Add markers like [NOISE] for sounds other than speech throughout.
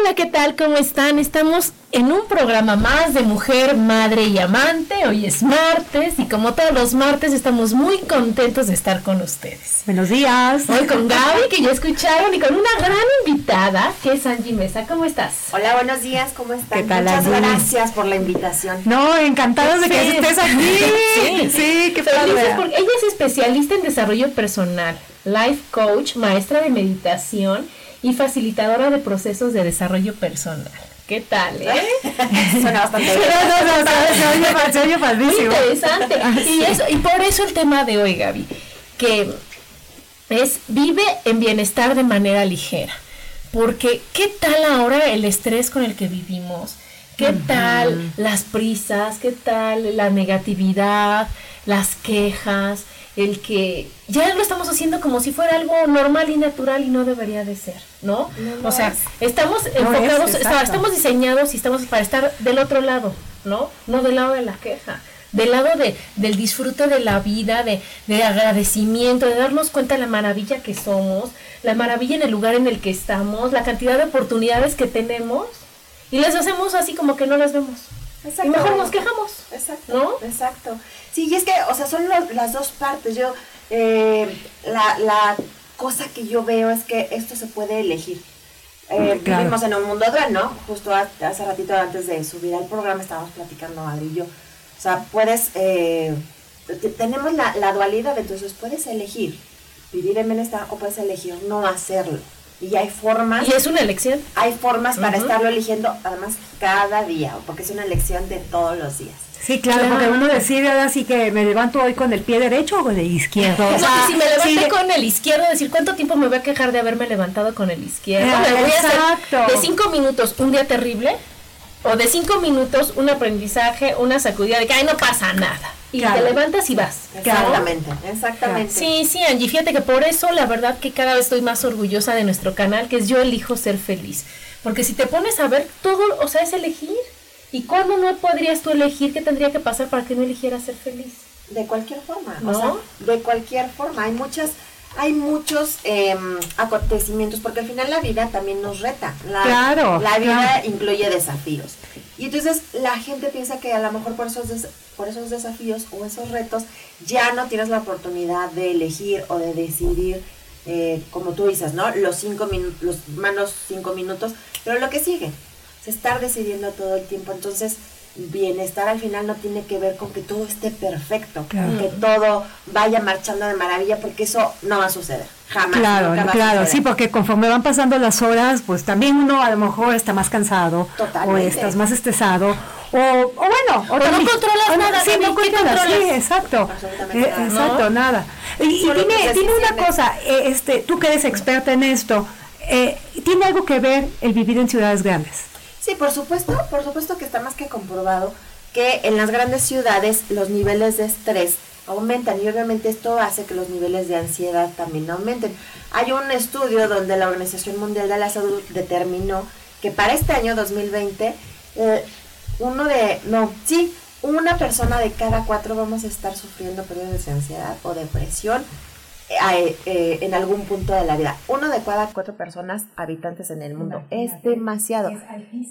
Hola, ¿qué tal? ¿Cómo están? Estamos en un programa más de Mujer, Madre y Amante. Hoy es martes y como todos los martes estamos muy contentos de estar con ustedes. Buenos días. Hoy con Gaby, que ya escucharon, y con una gran invitada, que es Angie Mesa. ¿Cómo estás? Hola, buenos días, ¿cómo están? ¿Qué tal, Muchas Angie? gracias por la invitación. No, encantados de que Sí. estés aquí. Sí. sí, qué padre. porque ella es especialista en desarrollo personal, life coach, maestra de meditación y facilitadora de procesos de desarrollo personal. ¿Qué tal, eh? [LAUGHS] Suena bastante [LAUGHS] No, bien. no, no, se- se oye padrísimo. interesante. Ah, Y, eso, y por eso el tema de hoy, Gaby, que es vive en bienestar de manera ligera. Porque, ¿qué tal ahora el estrés con el que vivimos? ¿Qué tal las prisas? ¿Qué tal la negatividad? Las quejas, el que ya lo estamos haciendo como si fuera algo normal y natural y no debería de ser, ¿no? No o sea, es. estamos No enfocados, estamos diseñados y estamos para estar del otro lado, ¿no? No del lado de la queja, del lado de, del disfrute de la vida, de, de agradecimiento, de darnos cuenta de la maravilla que somos, la maravilla en el lugar en el que estamos, la cantidad de oportunidades que tenemos y las hacemos así como que no las vemos. Y mejor nos quejamos. Exacto, ¿No? exacto. Sí, y es que, o sea, son los- las dos partes. Yo, eh, la, la cosa que yo veo es que esto se puede elegir. Eh, Claro. Vivimos en un mundo dual, ¿no? Justo ha- hace ratito antes de subir al programa estábamos platicando Adri y yo. O sea, puedes, eh, te- tenemos la, la dualidad, entonces puedes elegir vivir en bienestar o puedes elegir no hacerlo. Y hay formas Y es una elección. hay formas para estarlo eligiendo, además, cada día, porque es una elección de todos los días. Sí, claro, Claro. porque uno decide ahora sí que me levanto hoy con el pie derecho o con el izquierdo. O sea, que si me levanté sí, con el izquierdo, decir cuánto tiempo me voy a quejar de haberme levantado con el izquierdo. Ah, me voy a exacto. hacer de cinco minutos un día terrible o de cinco minutos un aprendizaje, una sacudida de que ay no pasa nada. Y Claro. te levantas y vas. ¿no? Exactamente, exactamente. Sí, sí, Angie, fíjate que por eso la verdad que cada vez estoy más orgullosa de nuestro canal, que es Yo elijo ser feliz. Porque si te pones a ver, todo, o sea, es elegir. ¿Y cuándo no podrías tú elegir qué tendría que pasar para que no eligieras ser feliz? De cualquier forma, ¿No? o sea, de cualquier forma. Hay muchas, hay muchos em, acontecimientos, porque al final la vida también nos reta. La, Claro, La vida claro. incluye desafíos. Y entonces la gente piensa que a lo mejor por esos, des- por esos desafíos o esos retos ya no tienes la oportunidad de elegir o de decidir, eh, como tú dices, ¿no? Los cinco minutos, los malos cinco minutos, pero lo que sigue es estar decidiendo todo el tiempo. Entonces, bienestar al final no tiene que ver con que todo esté perfecto, Claro. con que todo vaya marchando de maravilla, porque eso no va a suceder. Jamás. Claro, nunca va a claro, sí, porque conforme van pasando las horas, pues también uno a lo mejor está más cansado Totalmente. o estás más estresado o, o bueno, O no también- controlas o no- nada, sí, no ¿qué controlas, sí, exacto, Eh, nada. exacto, ¿No? nada. Y, dime, dime una cosa, eh, este, tú que eres experta en esto, eh, ¿tiene algo que ver el vivir en ciudades grandes? Sí, por supuesto, por supuesto que está más que comprobado que en las grandes ciudades los niveles de estrés aumentan y obviamente esto hace que los niveles de ansiedad también aumenten. Hay un estudio donde la Organización Mundial de la Salud determinó que para este año 2020 eh, uno de, no, sí, una persona de cada cuatro vamos a estar sufriendo periodos de ansiedad o depresión eh, eh, en algún punto de la vida. Uno de cada cuatro personas habitantes en el mundo. Es demasiado.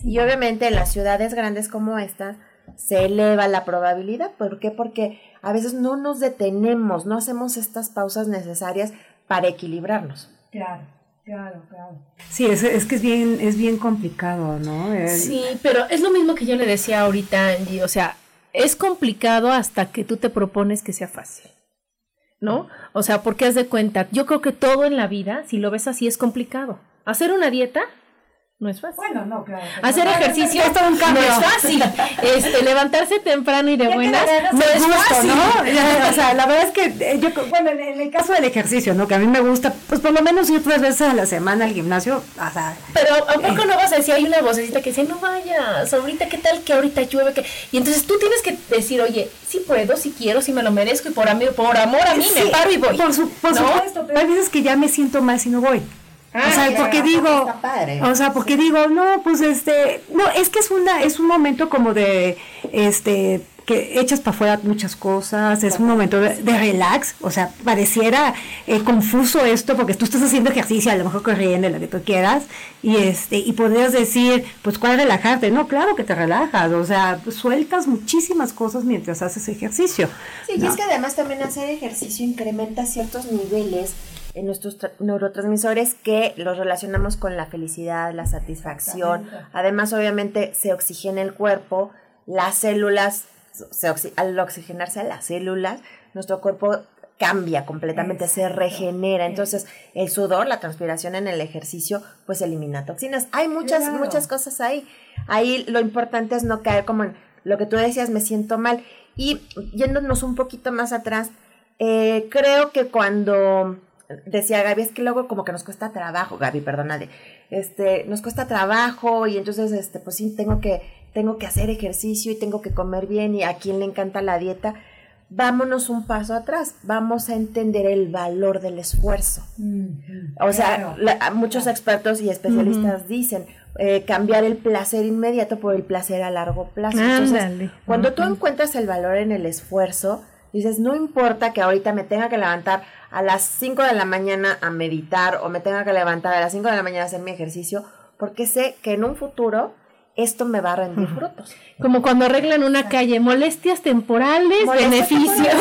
Y obviamente en las ciudades grandes como estas se eleva la probabilidad. ¿Por qué? Porque a veces no nos detenemos, no hacemos estas pausas necesarias para equilibrarnos. Claro. Claro, claro. Sí, es, es, que es bien, es bien complicado, ¿no? Sí, pero es lo mismo que yo le decía ahorita, Angie, o sea, es complicado hasta que tú te propones que sea fácil, ¿no? O sea, porque haz de cuenta, yo creo que todo en la vida, si lo ves así, es complicado. Hacer una dieta no es fácil. Bueno, no, claro. Hacer ejercicio es todo un cambio. no es fácil. Este, levantarse temprano y de buenas no es fácil. ¿no? [LAUGHS] o sea, la verdad es que eh, yo, bueno, en el caso del ejercicio, ¿no? Que a mí me gusta, pues por lo menos ir tres veces a la semana al gimnasio, o sea. Pero ¿a poco no vas a decir, hay una vocecita que dice, no vayas, ahorita qué tal que ahorita llueve? Que... Y entonces tú tienes que decir, oye, sí puedo, sí quiero, sí me lo merezco y por, amor, por amor a mí me paro y voy. Por, por supuesto, pero hay veces que ya me siento mal si no voy. Ah, o sea, porque digo, o sea, porque digo, no, pues este, no, es que es una, es un momento como de, este, que echas para afuera muchas cosas, es un momento de, relax, o sea, pareciera eh, confuso esto porque tú estás haciendo ejercicio, a lo mejor corriendo, lo que tú quieras, y este, y podrías decir, pues cuál relajarte, no, claro que te relajas, o sea, sueltas muchísimas cosas mientras haces ejercicio. Sí, y es que además también hacer ejercicio incrementa ciertos niveles en nuestros neurotransmisores que los relacionamos con la felicidad, la satisfacción. Además, obviamente, se oxigena el cuerpo, las células, se al oxigenarse las células, nuestro cuerpo cambia completamente, se regenera. Entonces, el sudor, la transpiración en el ejercicio, pues elimina toxinas. Hay muchas, muchas cosas ahí. Ahí lo importante es no caer como en lo que tú decías, me siento mal. Y yéndonos un poquito más atrás, eh, creo que cuando decía Gaby, es que luego como que nos cuesta trabajo, Gaby, perdónale, este, nos cuesta trabajo y entonces, este, pues sí, tengo que, tengo que hacer ejercicio y tengo que comer bien y a quien le encanta la dieta. Vámonos un paso atrás, vamos a entender el valor del esfuerzo. o sea, muchos expertos y especialistas dicen, eh, cambiar el placer inmediato por el placer a largo plazo. Entonces, cuando tú encuentras el valor en el esfuerzo, dices, no importa que ahorita me tenga que levantar a las 5 de la mañana a meditar o me tenga que levantar a las 5 de la mañana a hacer mi ejercicio, porque sé que en un futuro esto me va a rendir frutos. Como cuando arreglan una calle, molestias temporales, beneficios,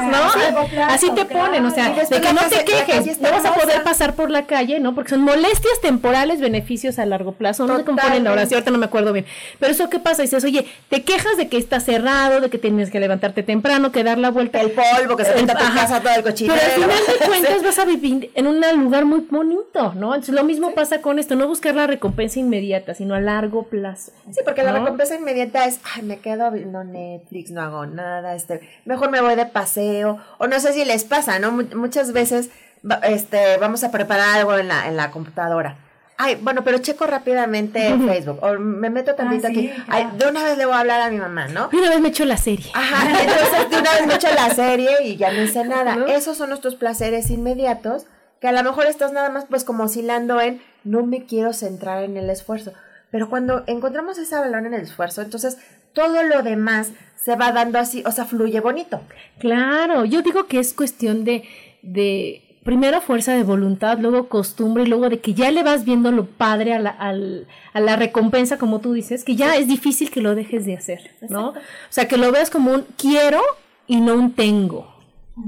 ¿no? Así te ponen, o sea, de que no te quejes, no vas a poder pasar por la calle, ¿no? Porque son molestias temporales, beneficios a largo plazo, no sé cómo ponen ahora, sí, ahorita no me acuerdo bien. Pero eso, ¿qué pasa? Dices, oye, te quejas de que está cerrado, de que tienes que levantarte temprano, que dar la vuelta. El polvo, que se pinta tu casa todo el cochinero. Pero al final de [LAUGHS] cuentas vas a vivir en un lugar muy bonito, ¿no? Entonces lo mismo pasa con esto, no buscar la recompensa inmediata, sino a largo plazo. Sí, porque la recompensa inmediata es, ay, me quedo viendo Netflix, no hago nada, este, mejor me voy de paseo, o no sé si les pasa, ¿no? muchas veces, este, vamos a preparar algo en la, en la computadora. Ay, bueno, pero checo rápidamente Facebook, o me meto tantito ah, aquí. Ay, de una vez le voy a hablar a mi mamá, ¿no? De una vez me echo la serie. Ajá, entonces de una vez me echo la serie y ya no hice [LAUGHS] nada. Esos son nuestros placeres inmediatos, que a lo mejor estás nada más pues como oscilando en no me quiero centrar en el esfuerzo. Pero cuando encontramos ese valor en el esfuerzo, entonces todo lo demás se va dando así, o sea, fluye bonito. Claro, yo digo que es cuestión de, de primero fuerza de voluntad, luego costumbre y luego de que ya le vas viendo lo padre a la, a la recompensa, como tú dices, que ya es difícil que lo dejes de hacer, ¿no? O sea, que lo veas como un quiero y no un tengo.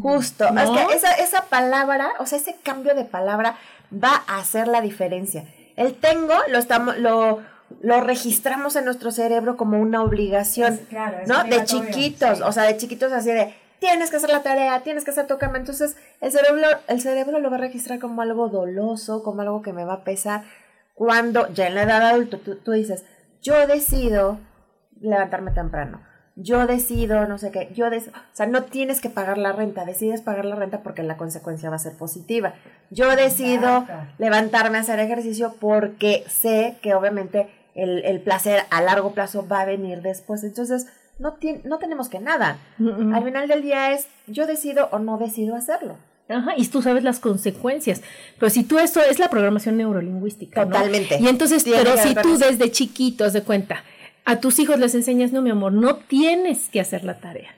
Justo, es que esa, esa palabra, o sea, ese cambio de palabra va a hacer la diferencia. El tengo lo estamos, lo, lo registramos en nuestro cerebro como una obligación, ¿no? De chiquitos, o sea, de chiquitos así de, tienes que hacer la tarea, tienes que hacer tu cama. Entonces, el cerebro, el cerebro lo va a registrar como algo doloso, como algo que me va a pesar. Cuando ya en la edad adulta tú, dices, yo decido levantarme temprano, yo decido, no sé qué, yo decido, o sea, no tienes que pagar la renta, decides pagar la renta porque la consecuencia va a ser positiva. Yo decido levantarme a hacer ejercicio porque sé que obviamente el, placer a largo plazo va a venir después. Entonces, no, no tenemos que nada. Al final del día es, yo decido o no decido hacerlo. Ajá, y tú sabes las consecuencias. Pero si tú esto es la programación neurolingüística. Totalmente. Y entonces, pero si tú desde chiquitos de cuenta, a tus hijos les enseñas, no, mi amor, no tienes que hacer la tarea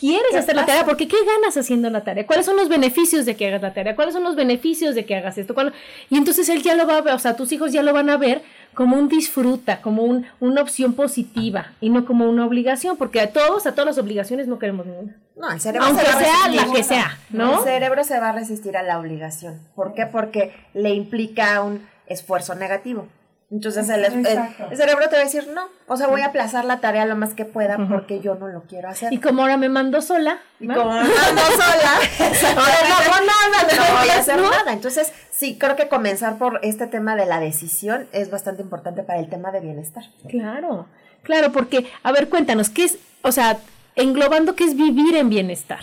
quieres hacer la tarea, porque ¿qué ganas haciendo la tarea? ¿Cuáles son los beneficios de que hagas la tarea? ¿Cuáles son los beneficios de que hagas esto? Y entonces él ya lo va a ver, o sea, tus hijos ya lo van a ver como un disfruta, como un, una opción positiva y no como una obligación, porque a todos, a todas las obligaciones no queremos ninguna. No, el cerebro Aunque se va sea la que sea, ¿no? El cerebro se va a resistir a la obligación. ¿Por qué? Porque le implica un esfuerzo negativo. Entonces el, el- Exacto. el cerebro te va a decir, no, o sea, voy a aplazar la tarea lo más que pueda porque yo no lo quiero hacer. Y como ahora me mando sola, Y ¿no? como ando sola, [LAUGHS] Ahora [LAUGHS] no hago nada, no voy a hacer ¿no? nada. Entonces, sí, creo que comenzar por este tema de la decisión es bastante importante para el tema de bienestar. Claro, claro, porque, a ver, cuéntanos, ¿qué es, o sea, englobando qué es vivir en bienestar?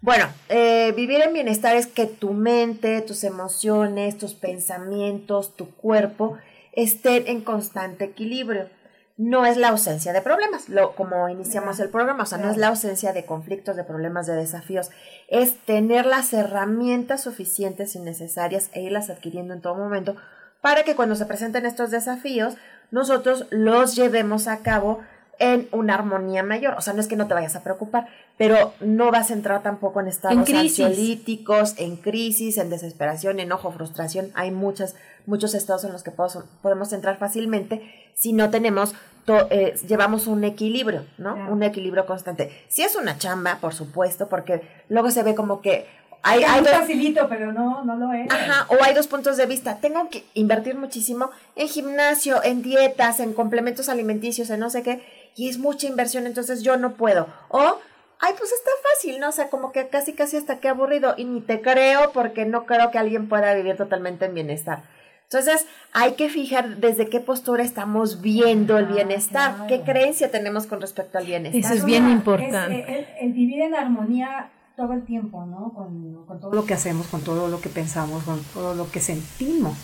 Bueno, eh, vivir en bienestar es que tu mente, tus emociones, tus pensamientos, tu cuerpo estén en constante equilibrio. No es la ausencia de problemas, lo, como iniciamos el programa, o sea, no es la ausencia de conflictos, de problemas, de desafíos, es tener las herramientas suficientes y necesarias e irlas adquiriendo en todo momento para que cuando se presenten estos desafíos, nosotros los llevemos a cabo en una armonía mayor. O sea, no es que no te vayas a preocupar, pero no vas a entrar tampoco en estados En crisis. ansiolíticos, en crisis, en desesperación, enojo, frustración. Hay muchas, muchos estados en los que podemos, podemos entrar fácilmente si no tenemos, to- eh, llevamos un equilibrio, ¿no? Claro. Un equilibrio constante. Si es una chamba, por supuesto, porque luego se ve como que hay, hay dos- facilito, pero no, no lo es. Ajá, o hay dos puntos de vista. Tengo que invertir muchísimo en gimnasio, en dietas, en complementos alimenticios, en no sé qué, y es mucha inversión, entonces yo no puedo. O, ay, pues está fácil, ¿no? O sea, como que casi, casi hasta qué aburrido, y ni te creo porque no creo que alguien pueda vivir totalmente en bienestar. Entonces, hay que fijar desde qué postura estamos viendo el Ah, bienestar, claro. qué creencia tenemos con respecto al bienestar. Eso es bien importante. es, el, el vivir en armonía todo el tiempo, ¿no? Con, con todo lo que hacemos, con todo lo que pensamos, con todo lo que sentimos.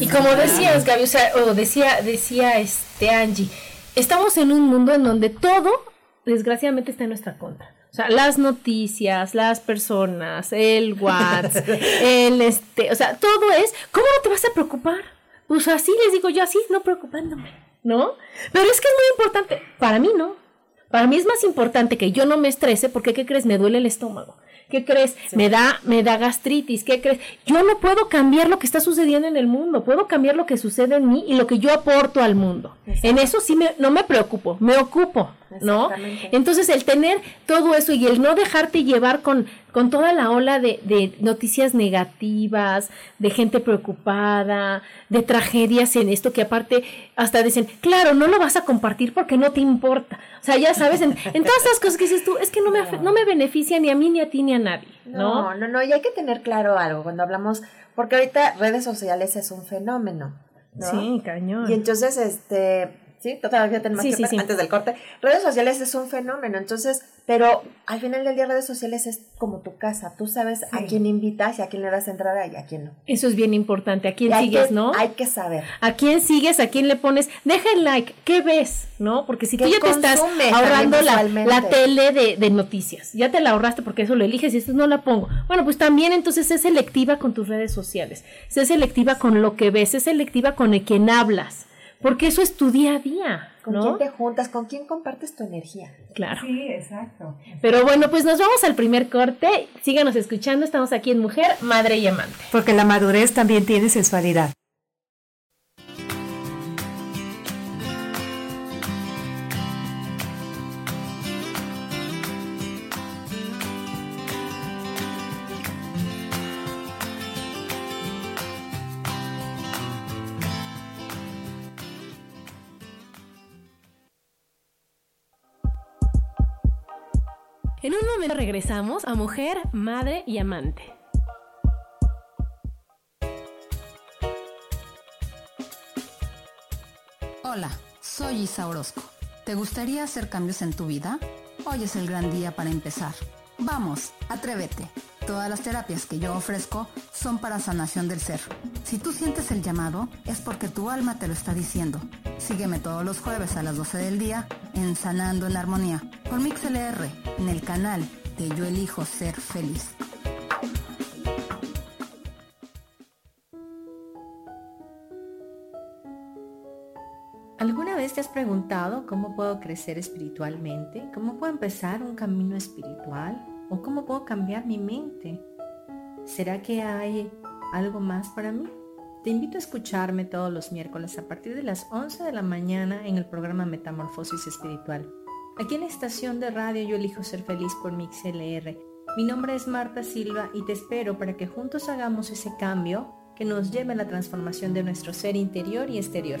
Y como decías, Gaby, o sea, o decía, decía este Angie, estamos en un mundo en donde todo, desgraciadamente, está en nuestra contra. O sea, las noticias, las personas, el WhatsApp, [LAUGHS] el este, o sea, todo es, ¿cómo no te vas a preocupar? Pues así les digo yo, así, no preocupándome, ¿no? Pero es que es muy importante, para mí no. Para mí es más importante que yo no me estrese porque, ¿qué crees? Me duele el estómago. ¿Qué crees? Me da, me da gastritis. ¿Qué crees? Yo no puedo cambiar lo que está sucediendo en el mundo. Puedo cambiar lo que sucede en mí y lo que yo aporto al mundo. En eso sí me, no me preocupo, me ocupo, ¿no? Entonces el tener todo eso y el no dejarte llevar con, con toda la ola de, de noticias negativas, de gente preocupada, de tragedias en esto que aparte hasta dicen, claro, no lo vas a compartir porque no te importa. O sea, ya sabes, en, en todas esas cosas que dices tú, es que no me, no me beneficia ni a mí ni a ti ni a nadie, ¿no? No, no, no, y hay que tener claro algo cuando hablamos, porque ahorita redes sociales es un fenómeno. ¿no? Sí, cañón. Y entonces, este, sí, todavía tenemos Sí, que sí, antes del corte. Redes sociales es un fenómeno, entonces, pero al final del día redes sociales es como tu casa. Tú sabes a quién invitas y a quién le das entrada y a quién no. Eso es bien importante. ¿A quién Y sigues, que, no? Hay que saber. ¿A quién sigues? ¿A quién le pones? Deja el like. ¿Qué ves? ¿No? Porque si tú ¿Qué ya te estás ahorrando la, la tele de, de noticias, ya te la ahorraste porque eso lo eliges y esto no la pongo. Bueno, pues también entonces sé selectiva con tus redes sociales. Sé selectiva con lo que ves. Sé selectiva con el quien hablas. Porque eso es tu día a día. ¿Con ¿no? quién te juntas? ¿Con quién compartes tu energía? Claro. Sí, exacto. Pero bueno, pues nos vamos al primer corte. Síganos escuchando. Estamos aquí en Mujer, Madre y Amante. Porque la madurez también tiene sensualidad. En un momento regresamos a Mujer, Madre y Amante. Hola, soy Isa Orozco. ¿Te gustaría hacer cambios en tu vida? Hoy es el gran día para empezar. Vamos, atrévete. Todas las terapias que yo ofrezco son para sanación del ser. Si tú sientes el llamado, es porque tu alma te lo está diciendo. Sígueme todos los jueves a las 12 del día en Sanando en Armonía por MixLR en el canal de Yo Elijo Ser Feliz. ¿Alguna vez te has preguntado cómo puedo crecer espiritualmente? ¿Cómo puedo empezar un camino espiritual? ¿O cómo puedo cambiar mi mente? ¿Será que hay algo más para mí? Te invito a escucharme todos los miércoles a partir de las 11 de la mañana en el programa Metamorfosis Espiritual. Aquí en la estación de radio Yo elijo ser feliz por MixLR. Mi nombre es Marta Silva y te espero para que juntos hagamos ese cambio que nos lleve a la transformación de nuestro ser interior y exterior.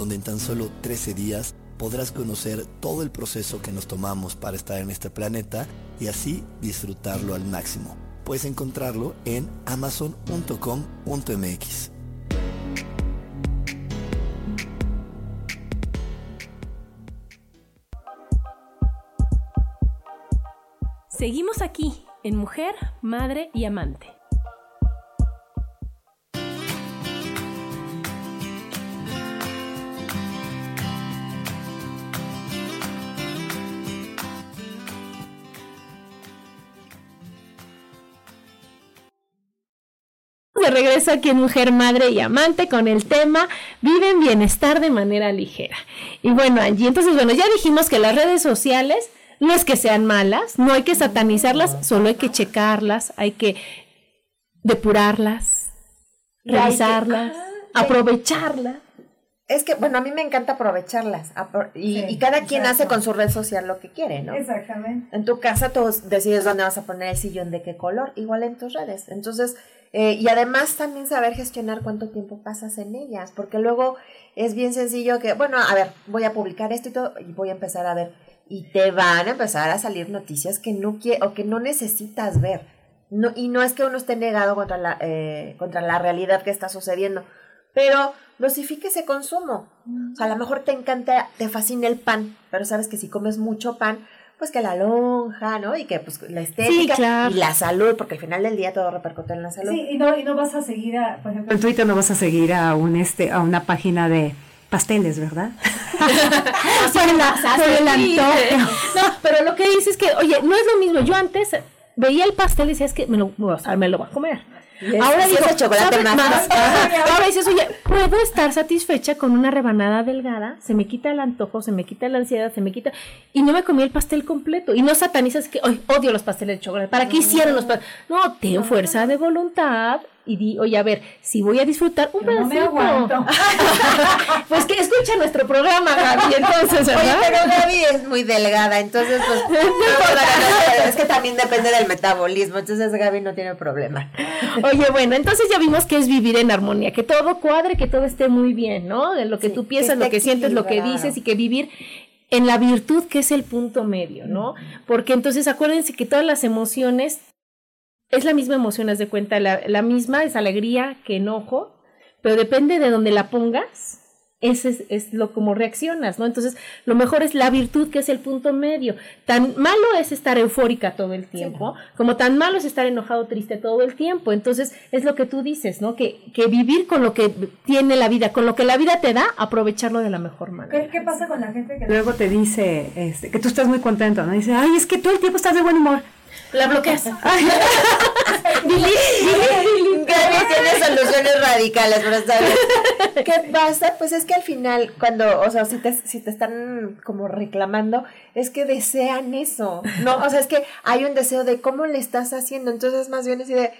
donde en tan solo 13 días podrás conocer todo el proceso que nos tomamos para estar en este planeta y así disfrutarlo al máximo. Puedes encontrarlo en amazon.com.mx. Seguimos aquí en Mujer, Madre y Amante. De regreso aquí en Mujer, Madre y Amante con el tema Vive en bienestar de manera ligera. Y bueno, Angie, entonces, bueno, ya dijimos que las redes sociales no es que sean malas, no hay que satanizarlas, solo hay que checarlas, hay que depurarlas, revisarlas, aprovecharlas. Es que, bueno, a mí me encanta aprovecharlas y, cada quien hace con su red social lo que quiere, ¿no? Exactamente. En tu casa tú decides dónde vas a poner el sillón, de qué color, igual en tus redes. Entonces, eh, y además también saber gestionar cuánto tiempo pasas en ellas, porque luego es bien sencillo que, bueno, a ver, voy a publicar esto y todo, y voy a empezar a ver, y te van a empezar a salir noticias que no quiere, o que no necesitas ver. No, y no es que uno esté negado contra la, eh, contra la realidad que está sucediendo, pero dosifique ese consumo. O sea, a lo mejor te encanta, te fascina el pan, pero sabes que si comes mucho pan, pues que la lonja, ¿no? Y que pues la estética y la salud, porque al final del día todo repercute en la salud. Sí, y no, y no vas a seguir a, por ejemplo, en Twitter no vas a seguir a un este, a una página de pasteles, ¿verdad? [LAUGHS] [LAUGHS] No, pero lo que dices es que, oye, no es lo mismo. Yo antes veía el pastel y decía, es que me lo, o sea, me lo voy a comer. Ahora digo, chocolate más. [LAUGHS] Ahora dices, oye, puedo estar satisfecha con una rebanada delgada, se me quita el antojo, se me quita la ansiedad, se me quita y no me comí el pastel completo. Y no satanizas que odio los pasteles de chocolate. ¿Para qué hicieron los pasteles? No, ten fuerza de voluntad y di, oye, a ver, si voy a disfrutar un pedacito. [LAUGHS] pues que escucha nuestro programa, Gaby, [LAUGHS] entonces, ¿verdad? Oye, pero Gaby es muy delgada, entonces, pues, [LAUGHS] es que también depende del metabolismo, entonces Gaby no tiene problema. Oye, bueno, entonces ya vimos que es vivir en armonía, que todo cuadre, que todo esté muy bien, ¿no? De lo que tú piensas, lo que sientes, lo que dices y que vivir en la virtud que es el punto medio, ¿no? Porque entonces acuérdense que todas las emociones es la misma emoción, haz de cuenta, la, la, misma es alegría que enojo, pero depende de donde la pongas, ese es, lo como reaccionas, ¿no? Entonces, lo mejor es la virtud, que es el punto medio. Tan malo es estar eufórica todo el tiempo, como tan malo es estar enojado, triste todo el tiempo. Entonces, es lo que tú dices, ¿no? Que, que vivir con lo que tiene la vida, con lo que la vida te da, aprovecharlo de la mejor manera. ¿Qué, pasa con la gente que luego te dice este, que tú estás muy contento, ¿no? Dice, ay, es que todo el tiempo estás de buen humor la bloqueas. [LAUGHS] Gaby tiene soluciones radicales, pero ¿sabes? ¿Qué pasa? Pues es que al final, cuando, o sea, si te, si te están como reclamando, es que desean eso, ¿no? O sea, es que hay un deseo de cómo le estás haciendo, entonces más bien es de,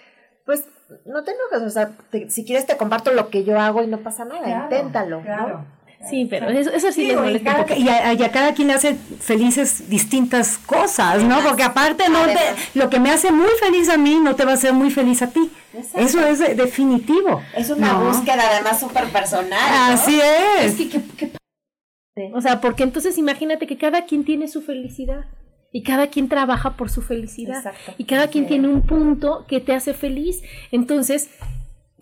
pues, no te enojes, o sea, si quieres te comparto lo que yo hago y no pasa nada, inténtalo, ¿no? Sí, pero eso, eso sí, les molesta. Y, a, cada quien le hace felices distintas cosas, ¿no? Porque aparte no te, lo que me hace muy feliz a mí no te va a hacer muy feliz a ti. Eso es definitivo. Es una búsqueda además súper personal. Así es. O sea, porque entonces imagínate que cada quien tiene su felicidad y cada quien trabaja por su felicidad Exacto. y cada quien tiene un punto que te hace feliz. Entonces,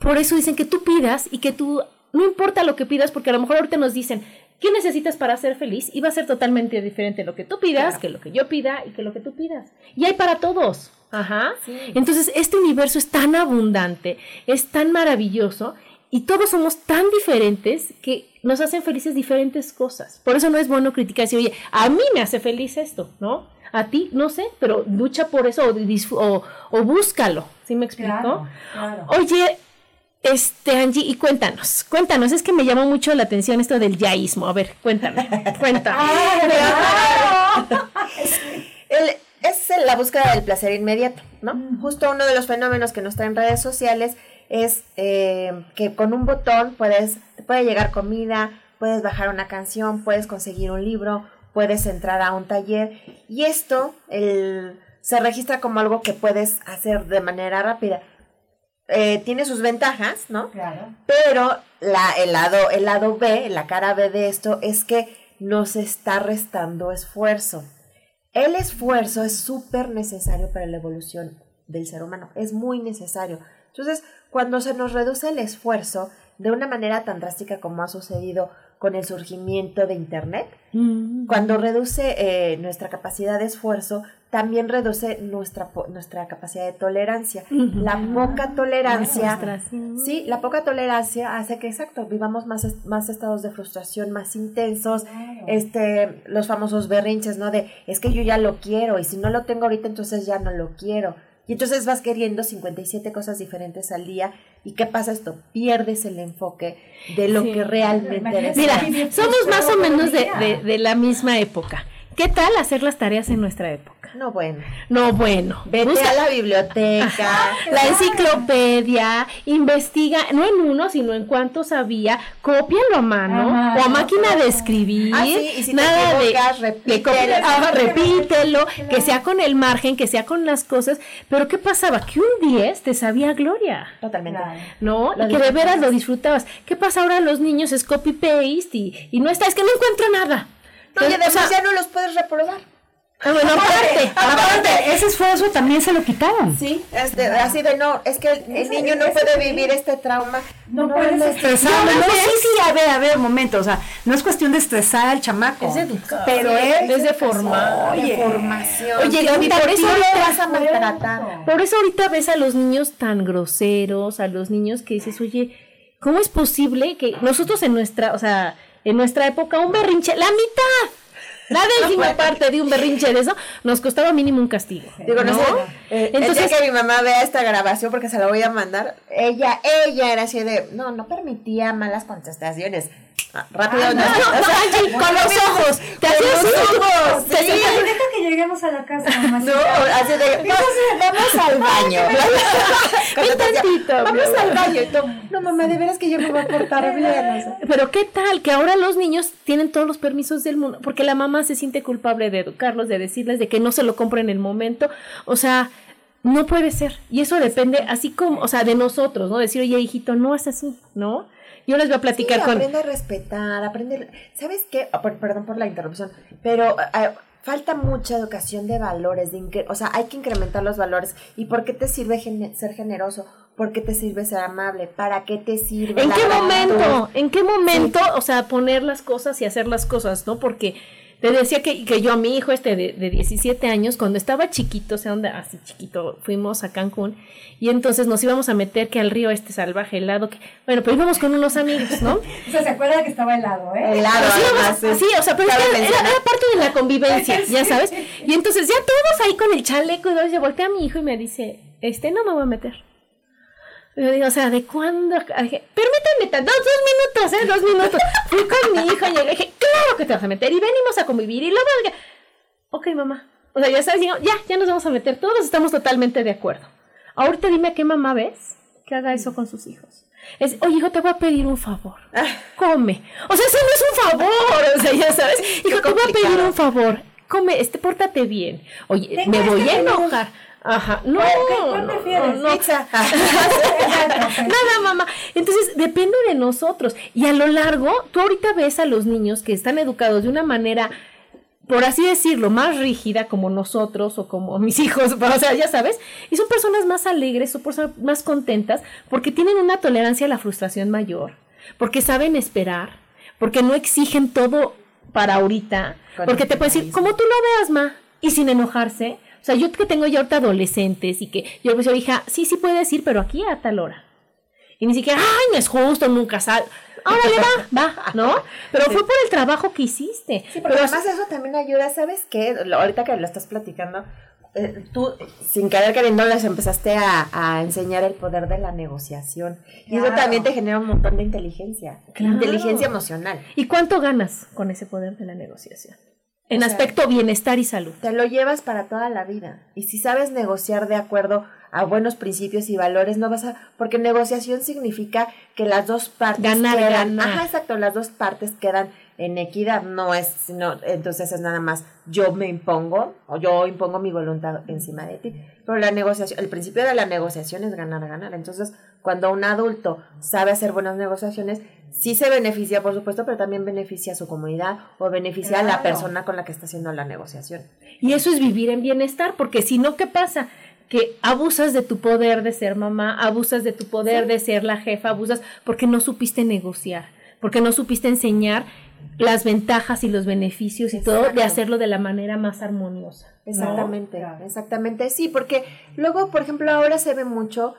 por eso dicen que tú pidas y que tú no importa lo que pidas, porque a lo mejor ahorita nos dicen, ¿qué necesitas para ser feliz? Y va a ser totalmente diferente lo que tú pidas, que lo que yo pida y que lo que tú pidas. Y hay para todos. Ajá. Entonces, este universo es tan abundante, es tan maravilloso y todos somos tan diferentes que nos hacen felices diferentes cosas. Por eso no es bueno criticar y decir, oye, a mí me hace feliz esto, ¿no? A ti, no sé, pero lucha por eso o, o, búscalo. ¿Sí me explico? Oye, este, Angie, y cuéntanos, cuéntanos, es que me llamó mucho la atención esto del yaísmo. A ver, cuéntame, cuéntame. [LAUGHS] [LAUGHS] es la búsqueda del placer inmediato, ¿no? Justo uno de los fenómenos que nos traen redes sociales es eh, que con un botón puedes, te puede llegar comida, puedes bajar una canción, puedes conseguir un libro, puedes entrar a un taller y esto el, se registra como algo que puedes hacer de manera rápida eh, tiene sus ventajas, ¿no? Claro. Pero la, el, lado, el lado B, la cara B de esto, es que nos está restando esfuerzo. El esfuerzo es súper necesario para la evolución del ser humano, es muy necesario. Entonces, cuando se nos reduce el esfuerzo de una manera tan drástica como ha sucedido con el surgimiento de Internet, mm. cuando reduce eh, nuestra capacidad de esfuerzo, también reduce nuestra, nuestra capacidad de tolerancia. La poca tolerancia, sí, la poca tolerancia hace que, exacto, vivamos más, más estados de frustración más intensos, este, los famosos berrinches, ¿no? De, es que yo ya lo quiero y si no lo tengo ahorita, entonces ya no lo quiero. Y entonces vas queriendo 57 cosas diferentes al día. ¿Y qué pasa esto? Pierdes el enfoque de lo que realmente Mira, somos más o menos de, de, de la misma época. ¿Qué tal hacer las tareas en nuestra época? No, bueno. No, bueno. Vete a la biblioteca. [LAUGHS] la enciclopedia, investiga, no en uno, sino en cuántos había, cópialo a mano o a máquina de escribir. Ah, y si nada de, repítelo. repítelo, que sea con el margen, que sea con las cosas. Pero ¿qué pasaba? Que un 10 te sabía gloria. Totalmente. ¿No? y que de veras lo disfrutabas. ¿Qué pasa ahora los niños? Es copy-paste y, y no está, es que no encuentro nada. No, y además ya no los puedes reprobar. Ah, bueno, aparte, aparte, ese esfuerzo también se lo quitaron. Sí, este, así de no, es que el, niño no puede vivir este trauma. No, puede estresar. No, no, sí, sí, a ver, a ver, momento, o sea, no es cuestión de estresar al chamaco. Es educar. Pero es, es de formar. Oye, formación. Oye, Gaby, por eso ahorita vas a maltratar. Por eso ahorita ves a los niños tan groseros, a los niños que dices, oye, ¿cómo es posible que nosotros en nuestra, o sea, en nuestra época un berrinche, la mitad la [LAUGHS] décima parte de un berrinche de eso nos costaba mínimo un castigo. Digo, no, sé. Eh, Entonces, que mi mamá vea esta grabación porque se la voy a mandar, ella, ella era así de, no, no permitía malas contestaciones. Rápido, ah, no, no, con los ojos, te hacías los ojos. Sí, deja que lleguemos a la casa, mamá. [LAUGHS] No, así de, [LAUGHS] vamos, al baño. vamos al baño. No, mamá, de veras que yo me voy a portar bien. Pero qué tal que ahora los niños tienen todos los permisos del mundo, porque la mamá se siente culpable de educarlos, de decirles de que no se lo compren en el momento. O sea, no puede ser. Y eso depende, así como, o sea, de nosotros, ¿no? Decir, oye, hijito, no es así, ¿no? Yo les voy a platicar con... Aprende a respetar, aprende... ¿Sabes qué? Ah, perdón por la interrupción, pero... Ah, falta mucha educación de valores, de o sea, hay que incrementar los valores. ¿Y por qué te sirve ser generoso? ¿Por qué te sirve ser amable? ¿Para qué te sirve? ¿En qué momento? ¿En qué momento? O sea, poner las cosas y hacer las cosas, ¿no? Porque te decía que, que yo a mi hijo este de, de 17 años, cuando estaba chiquito, o sea, donde, así chiquito, fuimos a Cancún y entonces nos íbamos a meter que al río este salvaje helado, que, bueno, pues íbamos con unos amigos, ¿no? [LAUGHS] o sea, se acuerda que estaba helado, ¿eh? Helado, sí, o sea, pero era, parte de la convivencia, [LAUGHS] ya sabes. Y entonces ya todos ahí con el chaleco y yo volteé a mi hijo y me dice, este, no me voy a meter. Yo digo, o sea, ¿de cuándo? Dije, Permítame, dos, dos minutos, ¿eh? Dos minutos. Fui con mi hijo y llegué, dije, claro que te vas a meter. Y venimos a convivir. Y luego, ok, mamá. O sea, ya sabes, digo, ya, ya nos vamos a meter. Todos estamos totalmente de acuerdo. Ahorita dime a qué mamá ves que haga eso con sus hijos. Es, oye, hijo, te voy a pedir un favor. Come. O sea, eso no es un favor. O sea, ya sabes. Hijo, te voy a pedir un favor. Come, este, pórtate bien. Oye, me voy a enojar. Ajá, no, ¿Cuál prefieres? no, Pizza. [LAUGHS] Nada, mamá. Entonces, depende de nosotros. Y a lo largo, tú ahorita ves a los niños que están educados de una manera, por así decirlo, más rígida como nosotros o como [LAUGHS] mis hijos, o sea, ya sabes, y son personas más alegres, son personas más contentas porque tienen una tolerancia a la frustración mayor, porque saben esperar, porque no exigen todo para ahorita, porque te puedes decir, como tú lo veas, ma, y sin enojarse. O sea, yo que tengo ya ahorita adolescentes y que yo le digo, hija, sí, sí puedes ir, pero aquí a tal hora. Y ni siquiera, ay, no es justo, nunca sal. Órale, va, va, ¿no? Pero fue por el trabajo que hiciste. Sí, pero además eso también ayuda, ¿sabes qué? Ahorita que lo estás platicando, eh, tú sin querer queriendo les empezaste a, a enseñar el poder de la negociación. Y eso también te genera un montón de inteligencia, Claro. inteligencia emocional. ¿Y cuánto ganas con ese poder de la negociación? En O sea, aspecto bienestar y salud. Te lo llevas para toda la vida. Y si sabes negociar de acuerdo a buenos principios y valores, no vas a... Porque negociación significa que las dos partes Ganar, quedan... ganar. Ajá, exacto, las dos partes quedan en equidad. No es, entonces es nada más yo me impongo o yo impongo mi voluntad encima de ti. Pero la negociación, el principio de la negociación es ganar, ganar. Entonces, cuando un adulto sabe hacer buenas negociaciones, sí se beneficia, por supuesto, pero también beneficia a su comunidad o beneficia a la persona con la que está haciendo la negociación. Y eso es vivir en bienestar, porque si no, ¿qué pasa? Que abusas de tu poder de ser mamá, abusas de tu poder de ser la jefa, abusas porque no supiste negociar, porque no supiste enseñar las ventajas y los beneficios y todo de hacerlo de la manera más armoniosa. Exactamente, Claro. exactamente, sí, porque luego, por ejemplo, ahora se ve mucho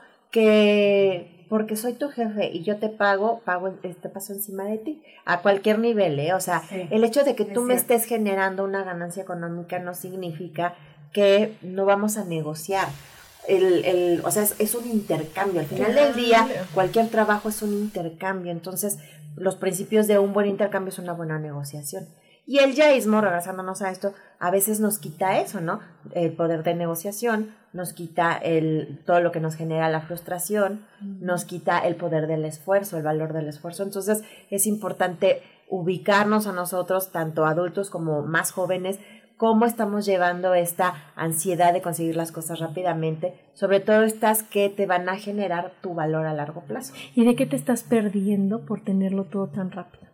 que porque soy tu jefe y yo te pago, pago, te paso encima de ti, a cualquier nivel, ¿eh? O sea, Sí, el hecho de que es tú me cierto. estés generando una ganancia económica no significa que no vamos a negociar. El, el, o sea, es, es un intercambio. Al final del día, cualquier trabajo es un intercambio. Entonces, los principios de un buen intercambio es una buena negociación. Y el yaísmo, regresándonos a esto, a veces nos quita eso, ¿no? El poder de negociación, nos quita el, todo lo que nos genera la frustración, nos quita el poder del esfuerzo, el valor del esfuerzo. Entonces es importante ubicarnos a nosotros, tanto adultos como más jóvenes, cómo estamos llevando esta ansiedad de conseguir las cosas rápidamente, sobre todo estas que te van a generar tu valor a largo plazo. ¿Y de qué te estás perdiendo por tenerlo todo tan rápido?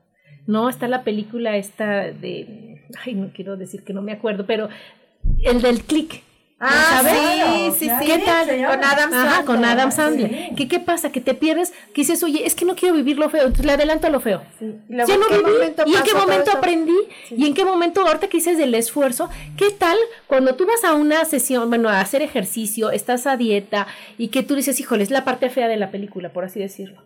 No, está la película esta de, ay, no quiero decir que no me acuerdo, pero el del click. Ah, ¿sabes? sí, sí, sí. ¿Qué tal? Con Adam Ajá, Sandler. con Adam Sandler. ¿Qué, ¿Qué pasa? Que te pierdes, que dices, oye, es que no quiero vivir lo feo, entonces le adelanto a lo feo. Y luego, Ya ¿en no qué viví. momento ¿Y en qué momento aprendí? ¿Y en qué momento, ahorita que dices del esfuerzo, qué tal cuando tú vas a una sesión, bueno, a hacer ejercicio, estás a dieta y que tú dices, híjole, es la parte fea de la película, por así decirlo.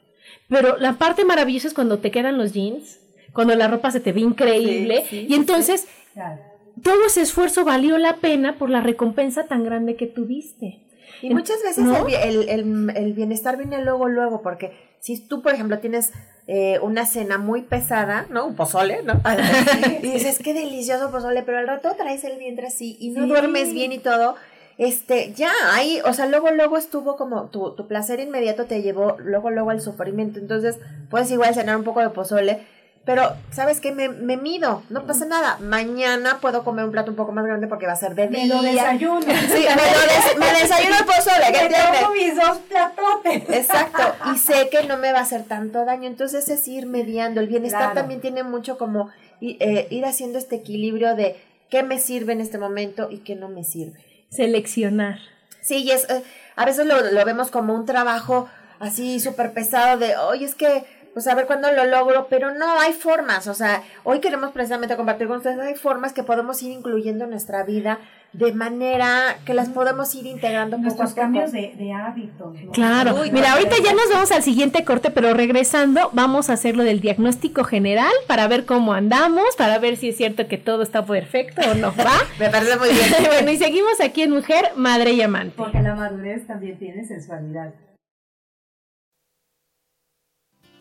Pero la parte maravillosa es cuando te quedan los jeans, cuando la ropa se te ve increíble y entonces Claro. Todo ese esfuerzo valió la pena por la recompensa tan grande que tuviste. Y muchas veces ¿No? el, el, el- el bienestar viene luego, luego, porque si tú, por ejemplo, tienes eh, una cena muy pesada, ¿no? Un pozole, ¿no? [LAUGHS] y dices, qué delicioso pozole, pero al rato traes el vientre así y no Sí. duermes bien y todo. Este, ya, ahí, o sea, luego, luego estuvo como tu, tu placer inmediato te llevó luego, luego al sufrimiento. Entonces, puedes igual cenar un poco de pozole, pero, ¿sabes qué? Me, me mido, no pasa nada. Mañana puedo comer un plato un poco más grande porque va a ser de Me día. lo desayuno. Sí, me, lo des- me desayuno el pozole, ¿qué Me entiendes? tomo mis dos platotes. Exacto, y sé que no me va a hacer tanto daño, entonces es ir mediando. El bienestar Claro. también tiene mucho como eh, ir haciendo este equilibrio de qué me sirve en este momento y qué no me sirve. Seleccionar. Sí, y es, eh, a veces lo, lo vemos como un trabajo así súper pesado de, oye, es que, pues a ver cuándo lo logro, pero no, hay formas, o sea, hoy queremos precisamente compartir con ustedes, hay formas que podemos ir incluyendo en nuestra vida de manera que las podemos ir integrando poco a Nuestros poco. cambios de, de hábitos. ¿no? Claro. Uy, Mira, ahorita ya nos vamos al siguiente corte, pero regresando vamos a hacer lo del diagnóstico general para ver cómo andamos, para ver si es cierto que todo está perfecto o no, ¿va? [LAUGHS] Me parece muy bien. [LAUGHS] bueno, y seguimos aquí en Mujer, Madre y Amante. Porque la madurez también tiene sensualidad.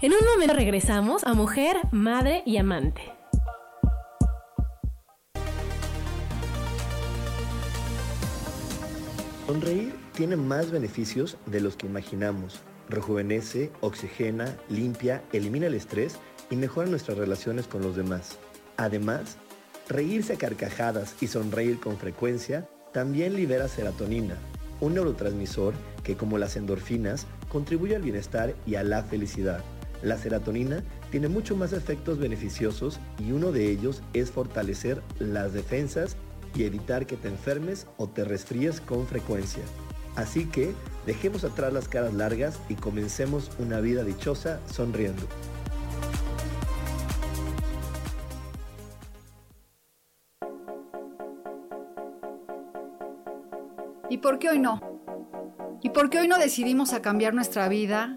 En un momento regresamos a mujer, madre y amante. Sonreír tiene más beneficios de los que imaginamos. Rejuvenece, oxigena, limpia, elimina el estrés y mejora nuestras relaciones con los demás. Además, reírse a carcajadas y sonreír con frecuencia también libera serotonina, un neurotransmisor que como las endorfinas contribuye al bienestar y a la felicidad. La serotonina tiene mucho más efectos beneficiosos y uno de ellos es fortalecer las defensas y evitar que te enfermes o te resfríes con frecuencia. Así que dejemos atrás las caras largas y comencemos una vida dichosa sonriendo. ¿Y por qué hoy no? ¿Y por qué hoy no decidimos cambiar nuestra vida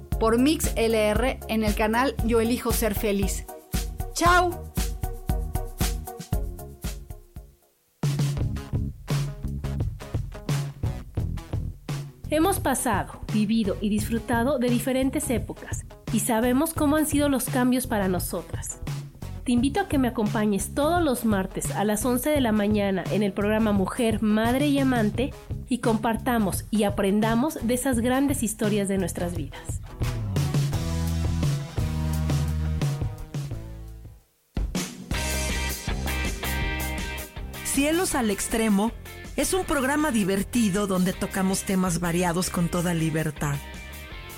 por Mix LR en el canal Yo Elijo Ser Feliz. ¡Chao! Hemos pasado, vivido y disfrutado de diferentes épocas y sabemos cómo han sido los cambios para nosotras. Te invito a que me acompañes todos los martes a las 11 de la mañana en el programa Mujer, Madre y Amante y compartamos y aprendamos de esas grandes historias de nuestras vidas. Cielos al Extremo es un programa divertido donde tocamos temas variados con toda libertad.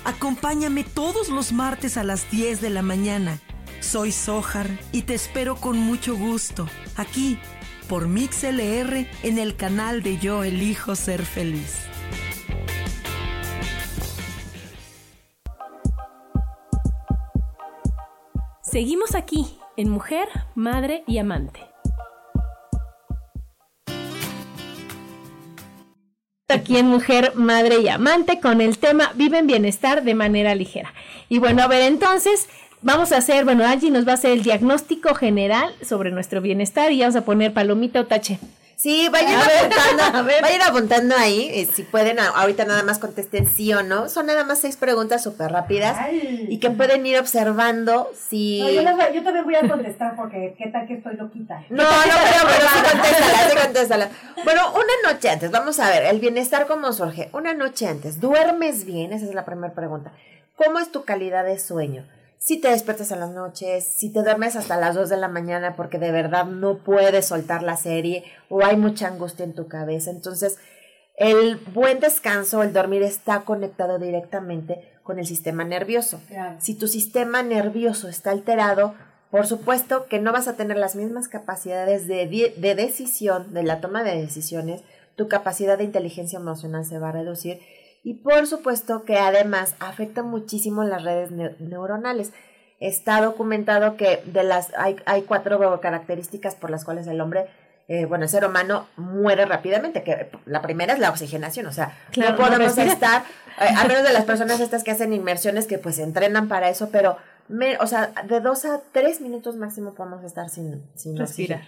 Acompáñame todos los martes a las 10 de la mañana. Soy Sojar y te espero con mucho gusto aquí por MixLR en el canal de Yo Elijo Ser Feliz. Seguimos aquí en Mujer, Madre y Amante. aquí en Mujer, Madre y Amante con el tema Vive en Bienestar de manera ligera. Y bueno, a ver, entonces vamos a hacer, bueno, Angie nos va a hacer el diagnóstico general sobre nuestro bienestar y vamos a poner palomita o tache. Sí, vayan apuntando, [LAUGHS] vayan apuntando ahí, eh, si pueden, ahorita nada más contesten sí o no. Son nada más seis preguntas súper rápidas y que pueden ir observando si... yo, yo, también voy a contestar porque qué tal que estoy loquita. No, no, pero, pero sí [LAUGHS] contéstala, sí contéstala. Bueno, una noche antes, vamos a ver, el bienestar cómo surge. Una noche antes, ¿duermes bien? Esa es la primera pregunta. ¿Cómo es tu calidad de sueño? Si te despiertas en las noches, si te duermes hasta las 2 de la mañana porque de verdad no puedes soltar la serie o hay mucha angustia en tu cabeza. Entonces, el buen descanso, el dormir está conectado directamente con el sistema nervioso. Si tu sistema nervioso está alterado, por supuesto que no vas a tener las mismas capacidades de, de decisión, de la toma de decisiones, tu capacidad de inteligencia emocional se va a reducir y por supuesto que además afecta muchísimo las redes neuronales. Está documentado que de las hay, hay cuatro características por las cuales el hombre eh, bueno, el ser humano muere rápidamente, que la primera es la oxigenación, o sea, no podemos estar, eh, a menos de las [LAUGHS] personas estas que hacen inmersiones que pues entrenan para eso, pero, o sea, de dos a tres minutos máximo podemos estar sin, sin respirar.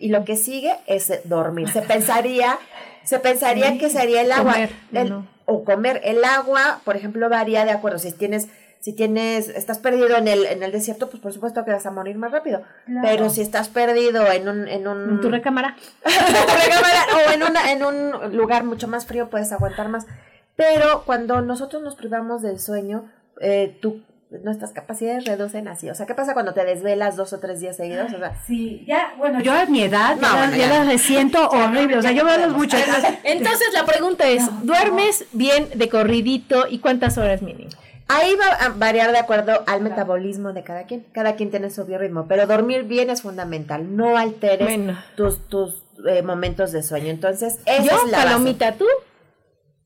Y lo que sigue es dormir. Se pensaría, se pensaría que sería el agua o comer. El agua, por ejemplo, varía de acuerdo. Si tienes, si tienes, estás perdido en el, en el desierto, pues por supuesto que vas a morir más rápido. Pero si estás perdido en un, en un. [LAUGHS] En tu recámara. o en una, en un lugar mucho más frío, puedes aguantar más. Pero cuando nosotros nos privamos del sueño, eh, tu nuestras capacidades reducen así. O sea, ¿qué pasa cuando te desvelas dos o tres días seguidos? O sea, sí, ya, bueno, yo a mi edad ya, las siento [LAUGHS] horrible. O sea, yo veo mucho. [LAUGHS] Entonces la pregunta es, ¿duermes bien de corridito y cuántas horas mínimo? Ahí va a variar de acuerdo al metabolismo de cada quien. Cada quien tiene su biorritmo, pero dormir bien es fundamental. No alteres tus, tus eh, momentos de sueño. Entonces, esa ¿Yo, es la Palomita, tú?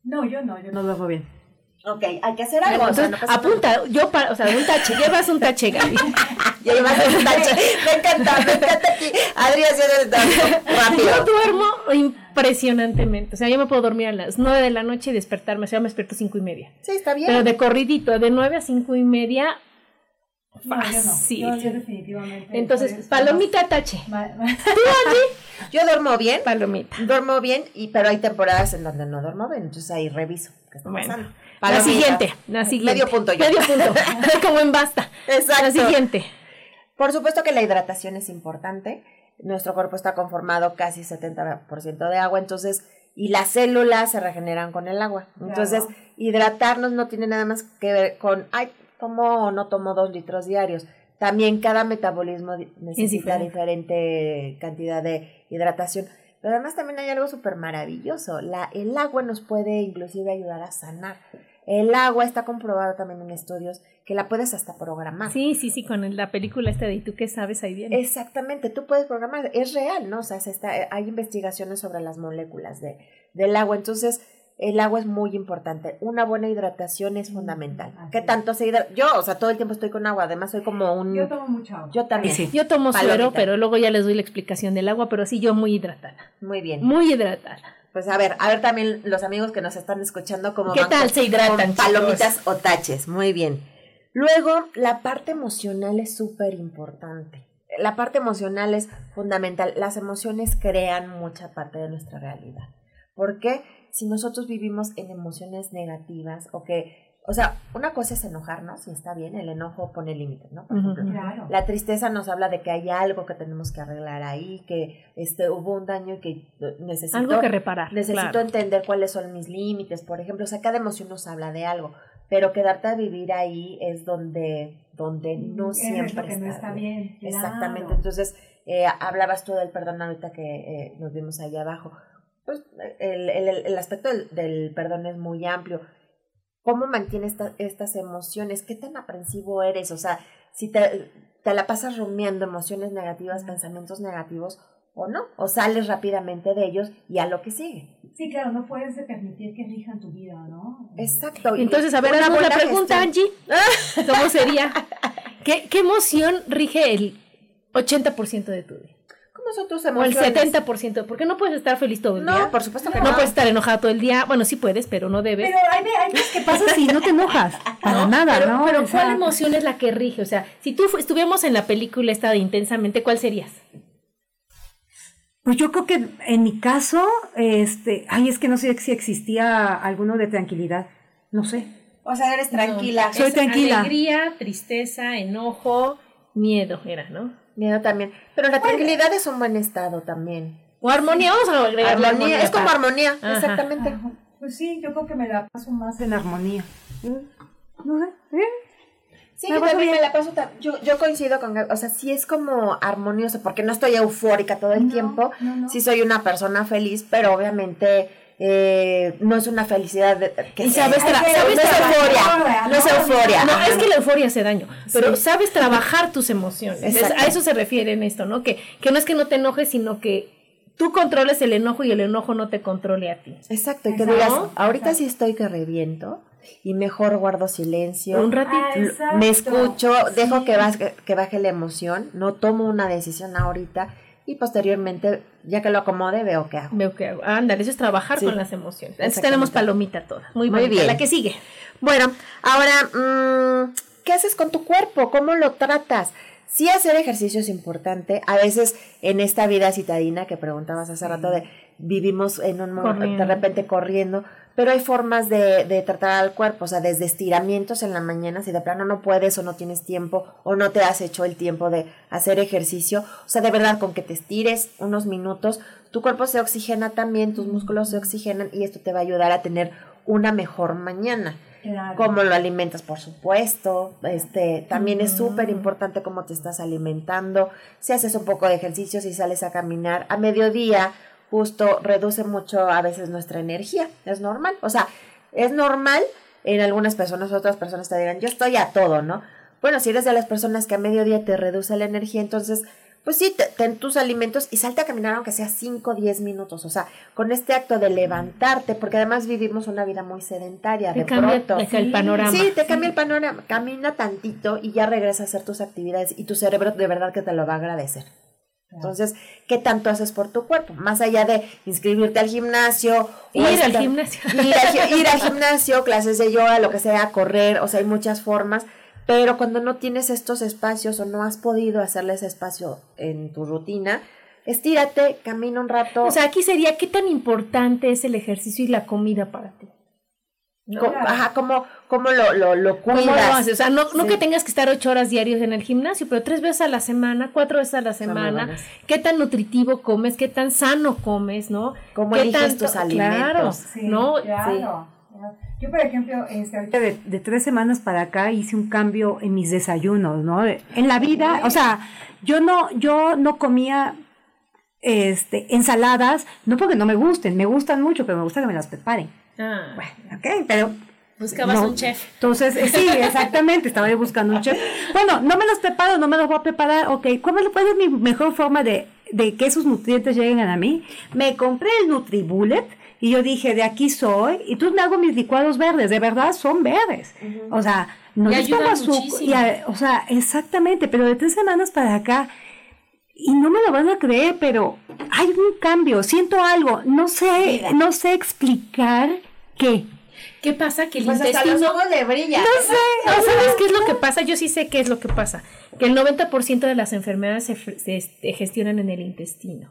No, yo no, yo no duermo bien. Ok, hay que hacer algo. Entonces, apunta, yo, para, o sea, un tache, llevas un tache, Gaby. [LAUGHS] llevas un tache. [LAUGHS] Me encanta, me encanta aquí. Adri haciendo el tache. Rápido. Yo duermo impresionantemente. O sea, yo me puedo dormir a las nueve de la noche y despertarme. O sea, me despierto cinco y media. Sí, está bien. Pero de corridito, de nueve a cinco y media. Fácil. yo, yo, definitivamente. Entonces, palomita tache. ¿Tú, Andy? [LAUGHS] Yo duermo bien. Palomita. Duermo bien, y, pero hay temporadas en donde no duermo bien. Entonces ahí reviso qué está pasando. La siguiente, la siguiente. Medio punto yo. Medio punto. [LAUGHS] Como en basta. Exacto. La siguiente. Por supuesto que la hidratación es importante. Nuestro cuerpo está conformado casi 70% de agua, entonces, y las células se regeneran con el agua. Entonces, hidratarnos no tiene nada más que ver con, ay, tomo o no tomo dos litros diarios. También cada metabolismo necesita diferente cantidad de hidratación. Pero además también hay algo súper maravilloso. La, el agua nos puede inclusive ayudar a sanar. El agua está comprobado también en estudios que la puedes hasta programar. Sí, sí, sí, con la película esta de ¿Y tú qué sabes? Ahí viene. Exactamente, tú puedes programar, es real, ¿no? O sea, está, hay investigaciones sobre las moléculas de, del agua, entonces el agua es muy importante. Una buena hidratación es fundamental. ¿Qué tanto se hidrata? Yo, o sea, todo el tiempo estoy con agua, además soy como un... Yo tomo mucha agua. Yo también. Sí. Yo tomo suero, pero luego ya les doy la explicación del agua, pero sí, yo muy hidratada. Muy bien. Muy hidratada. Pues a ver, a ver también los amigos que nos están escuchando como ¿Qué tal se hidratan? palomitas o taches, muy bien. Luego, la parte emocional es súper importante. La parte emocional es fundamental. Las emociones crean mucha parte de nuestra realidad. ¿Por qué? Si nosotros vivimos en emociones negativas o que o sea, una cosa es enojarnos y está bien, el enojo pone límites, ¿no? Por ejemplo, la tristeza nos habla de que hay algo que tenemos que arreglar ahí, que este hubo un daño y que necesito algo que reparar. Necesito entender cuáles son mis límites, por ejemplo, o sea, cada emoción nos habla de algo, pero quedarte a vivir ahí es donde donde mm, no siempre está, bien. Exactamente. Entonces, eh, hablabas tú del perdón ahorita que eh, nos vimos ahí abajo. Pues el, el, el aspecto del, del perdón es muy amplio cómo mantienes estas emociones, qué tan aprensivo eres, o sea, si te, te la pasas rumiando emociones negativas, pensamientos negativos o no, o sales rápidamente de ellos y a lo que sigue. Sí, claro, no puedes permitir que rijan tu vida, ¿no? Exacto. Entonces, a ver, una la pregunta, Angie. [LAUGHS] ¿Cómo sería? ¿Qué, ¿Qué emoción rige el 80% de tu vida? Nosotros O el 70%, porque no puedes estar feliz todo el día. No, por supuesto que no. No puedes estar enojado todo el día. Bueno, sí puedes, pero no debes. Pero hay, hay veces que pasa si no te enojas. [LAUGHS] Para nada, pero, ¿no? Pero ¿cuál emoción es la que rige? O sea, si tú estuviéramos en la película esta de Intensamente, ¿cuál serías? Pues yo creo que en mi caso, este, ay, es que no sé si existía alguno de tranquilidad. No sé. O sea, eres tranquila. Soy tranquila. Alegría, tristeza, enojo, miedo, era, ¿no? Miedo también. Pero la tranquilidad es un buen estado también. O armonía, vamos a agregar armonía. armonía es como armonía, exactamente. Pues sí, yo creo que me la paso más en armonía. No sé, Sí, yo también me la paso. Yo, yo coincido con. O sea, sí es como armonioso, porque no estoy eufórica todo el tiempo. Sí soy una persona feliz, pero obviamente eh, no es una felicidad que sabes, sabes no es euforia, no es euforia. No, es que la euforia hace daño, pero sabes trabajar tus emociones. a eso se refiere en esto, ¿no? Que, que no es que no te enojes, sino que tú controles el enojo y el enojo no te controle a ti. Exacto, y que digas, ahorita sí estoy que reviento y mejor guardo silencio. Un ratito. Ah, me escucho, dejo que, baje, que baje la emoción, no tomo una decisión ahorita y posteriormente, ya que lo acomode, veo qué hago. Veo qué hago. Ándale, eso es trabajar con las emociones. Entonces tenemos palomita toda. Muy, Muy bien. La que sigue. Bueno, ahora, mmm, ¿qué haces con tu cuerpo? ¿Cómo lo tratas? Sí hacer ejercicio es importante. A veces en esta vida citadina que preguntabas hace rato de vivimos en un momento de repente corriendo, pero hay formas de, de, tratar al cuerpo, o sea, desde estiramientos en la mañana, si de plano no puedes o no tienes tiempo o no te has hecho el tiempo de hacer ejercicio, o sea, de verdad, con que te estires unos minutos, tu cuerpo se oxigena también, tus músculos se oxigenan y esto te va a ayudar a tener una mejor mañana. Claro. Cómo lo alimentas, por supuesto. Este, también es súper importante cómo te estás alimentando. Si haces un poco de ejercicio, si sales a caminar a mediodía, justo reduce mucho a veces nuestra energía. Es normal. O sea, es normal en algunas personas, otras personas te dirán, yo estoy a todo, ¿no? Bueno, si eres de las personas que a mediodía te reduce la energía, entonces pues sí, ten tus alimentos y salte a caminar aunque sea 5 o 10 minutos. O sea, con este acto de levantarte, porque además vivimos una vida muy sedentaria. de cambia pronto. el panorama. Sí, te cambia el panorama. Camina tantito y ya regresa a hacer tus actividades y tu cerebro de verdad que te lo va a agradecer. Entonces, ¿qué tanto haces por tu cuerpo? Más allá de inscribirte al gimnasio. Ir al gimnasio. [LAUGHS] Ir, ir al gimnasio, clases de yoga, lo que sea, correr, o sea, hay muchas formas pero cuando no tienes estos espacios o no has podido hacerle ese espacio en tu rutina, estírate, camina un rato. O sea, aquí sería, ¿qué tan importante es el ejercicio y la comida para ti? Ajá, ¿cómo, cómo lo, lo, lo cuidas? O sea, no, no que tengas que estar ocho horas diarias en el gimnasio, pero tres veces a la semana, cuatro veces a la semana. ¿Qué tan nutritivo comes? ¿Qué tan sano comes? ¿No? ¿Cómo eliges tus alimentos? Claro, ¿no? Claro. Yo, por ejemplo, este, de, de, tres semanas para acá hice un cambio en mis desayunos, ¿no? En la vida, o sea, yo no, yo no comía este, ensaladas, no porque no me gusten, me gustan mucho, pero me gusta que me las preparen. Ah. Bueno, ok, pero Buscabas un chef. Entonces, eh, sí, [LAUGHS] exactamente, estaba yo buscando un chef. Bueno, no me los preparo, no me los voy a preparar, ok, ¿cuál es mi mejor forma de, de que esos nutrientes lleguen a mí? Me compré el NutriBullet, y yo dije, de aquí soy, y tú me hago mis licuados verdes, de verdad son verdes. O sea, no les pongo azúcar. O sea, exactamente, pero de tres semanas para acá, y no me lo van a creer, pero hay un cambio, siento algo, no sé, no sé explicar qué. ¿Qué pasa? Que el pues intestino... Hasta los le brilla. No sé. ¿No sabes qué es lo que pasa? Yo sí sé qué es lo que pasa. Que el 90% de las enfermedades se, se gestionan en el intestino.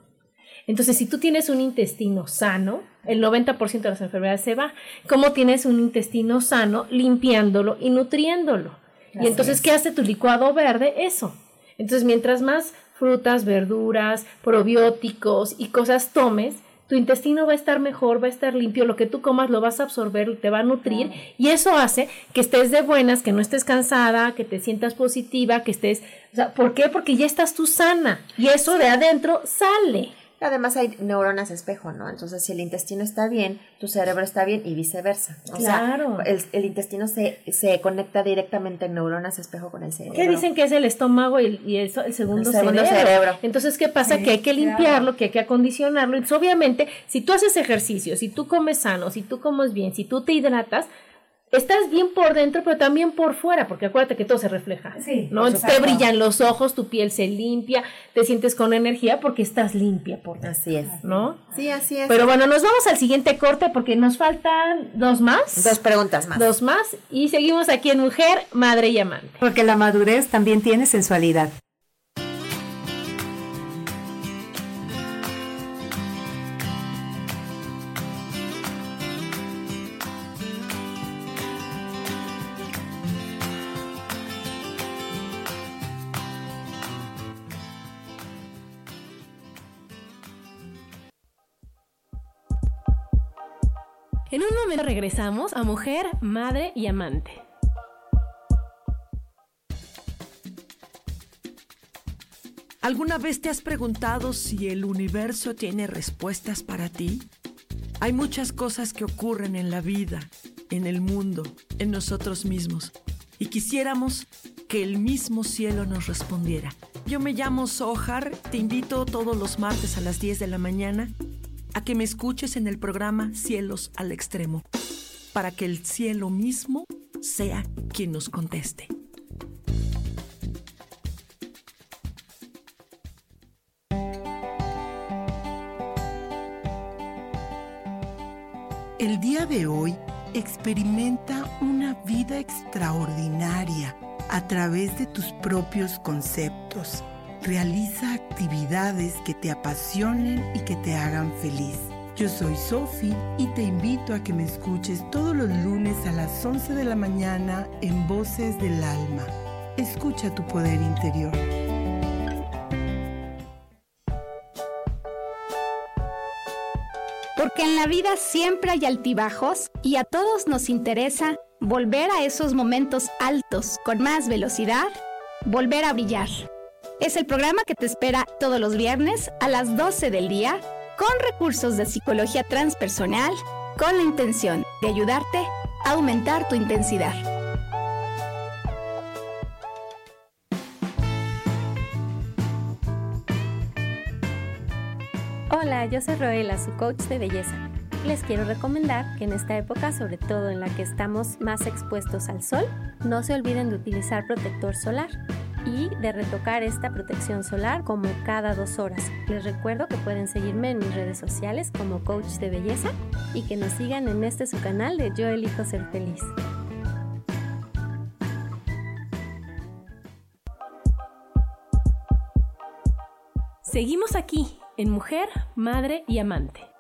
Entonces, si tú tienes un intestino sano, el 90% de las enfermedades se va. ¿Cómo tienes un intestino sano? Limpiándolo y nutriéndolo. y entonces, ¿qué hace tu licuado verde? Eso. Entonces, mientras más frutas, verduras, probióticos y cosas tomes, tu intestino va a estar mejor, va a estar limpio, lo que tú comas lo vas a absorber, te va a nutrir y eso hace que estés de buenas, que no estés cansada, que te sientas positiva, que estés... O sea, ¿Por qué? Porque ya estás tú sana y eso de adentro sale. Además hay neuronas espejo, ¿no? Entonces, si el intestino está bien, tu cerebro está bien y viceversa. O claro. Sea, el, intestino se, se, conecta directamente en neuronas espejo con el cerebro. ¿Qué dicen que es el estómago y el, y el, segundo, cerebro? Entonces, ¿qué pasa? que hay que limpiarlo, que hay que acondicionarlo. Entonces, obviamente, si tú haces ejercicio, si tú comes sano, si tú comes bien, si tú te hidratas, estás bien por dentro, pero también por fuera, porque acuérdate que todo se refleja. Sí, ¿no? Te brillan los ojos, tu piel se limpia, te sientes con energía porque estás limpia por dentro. Así es. ¿No? Sí, así es. Pero bueno, nos vamos al siguiente corte porque nos faltan dos más. Dos preguntas más. Dos más. Y seguimos aquí en Mujer, Madre y Amante. Porque la madurez también tiene sensualidad. En un momento regresamos a mujer, madre y amante. ¿Alguna vez te has preguntado si el universo tiene respuestas para ti? Hay muchas cosas que ocurren en la vida, en el mundo, en nosotros mismos, y quisiéramos que el mismo cielo nos respondiera. Yo me llamo Sohar, te invito todos los martes a las 10 de la mañana a que me escuches en el programa Cielos al Extremo, para que el cielo mismo sea quien nos conteste. El día de hoy experimenta una vida extraordinaria a través de tus propios conceptos Realiza actividades que te apasionen y que te hagan feliz. Yo soy Sofi y te invito a que me escuches todos los lunes a las 11 de la mañana en Voces del Alma. Escucha tu poder interior. Porque en la vida siempre hay altibajos y a todos nos interesa volver a esos momentos altos con más velocidad, volver a brillar. Es el programa que te espera todos los viernes a las 12 del día con recursos de psicología transpersonal con la intención de ayudarte a aumentar tu intensidad. yo soy Roela, su coach de belleza. Les quiero recomendar que en esta época, sobre todo en la que estamos más expuestos al sol, no se olviden de utilizar protector solar y de retocar esta protección solar como cada dos horas. Les recuerdo que pueden seguirme en mis redes sociales como coach de belleza y que nos sigan en este su canal de Yo elijo ser feliz. Seguimos aquí en Mujer, Madre y Amante.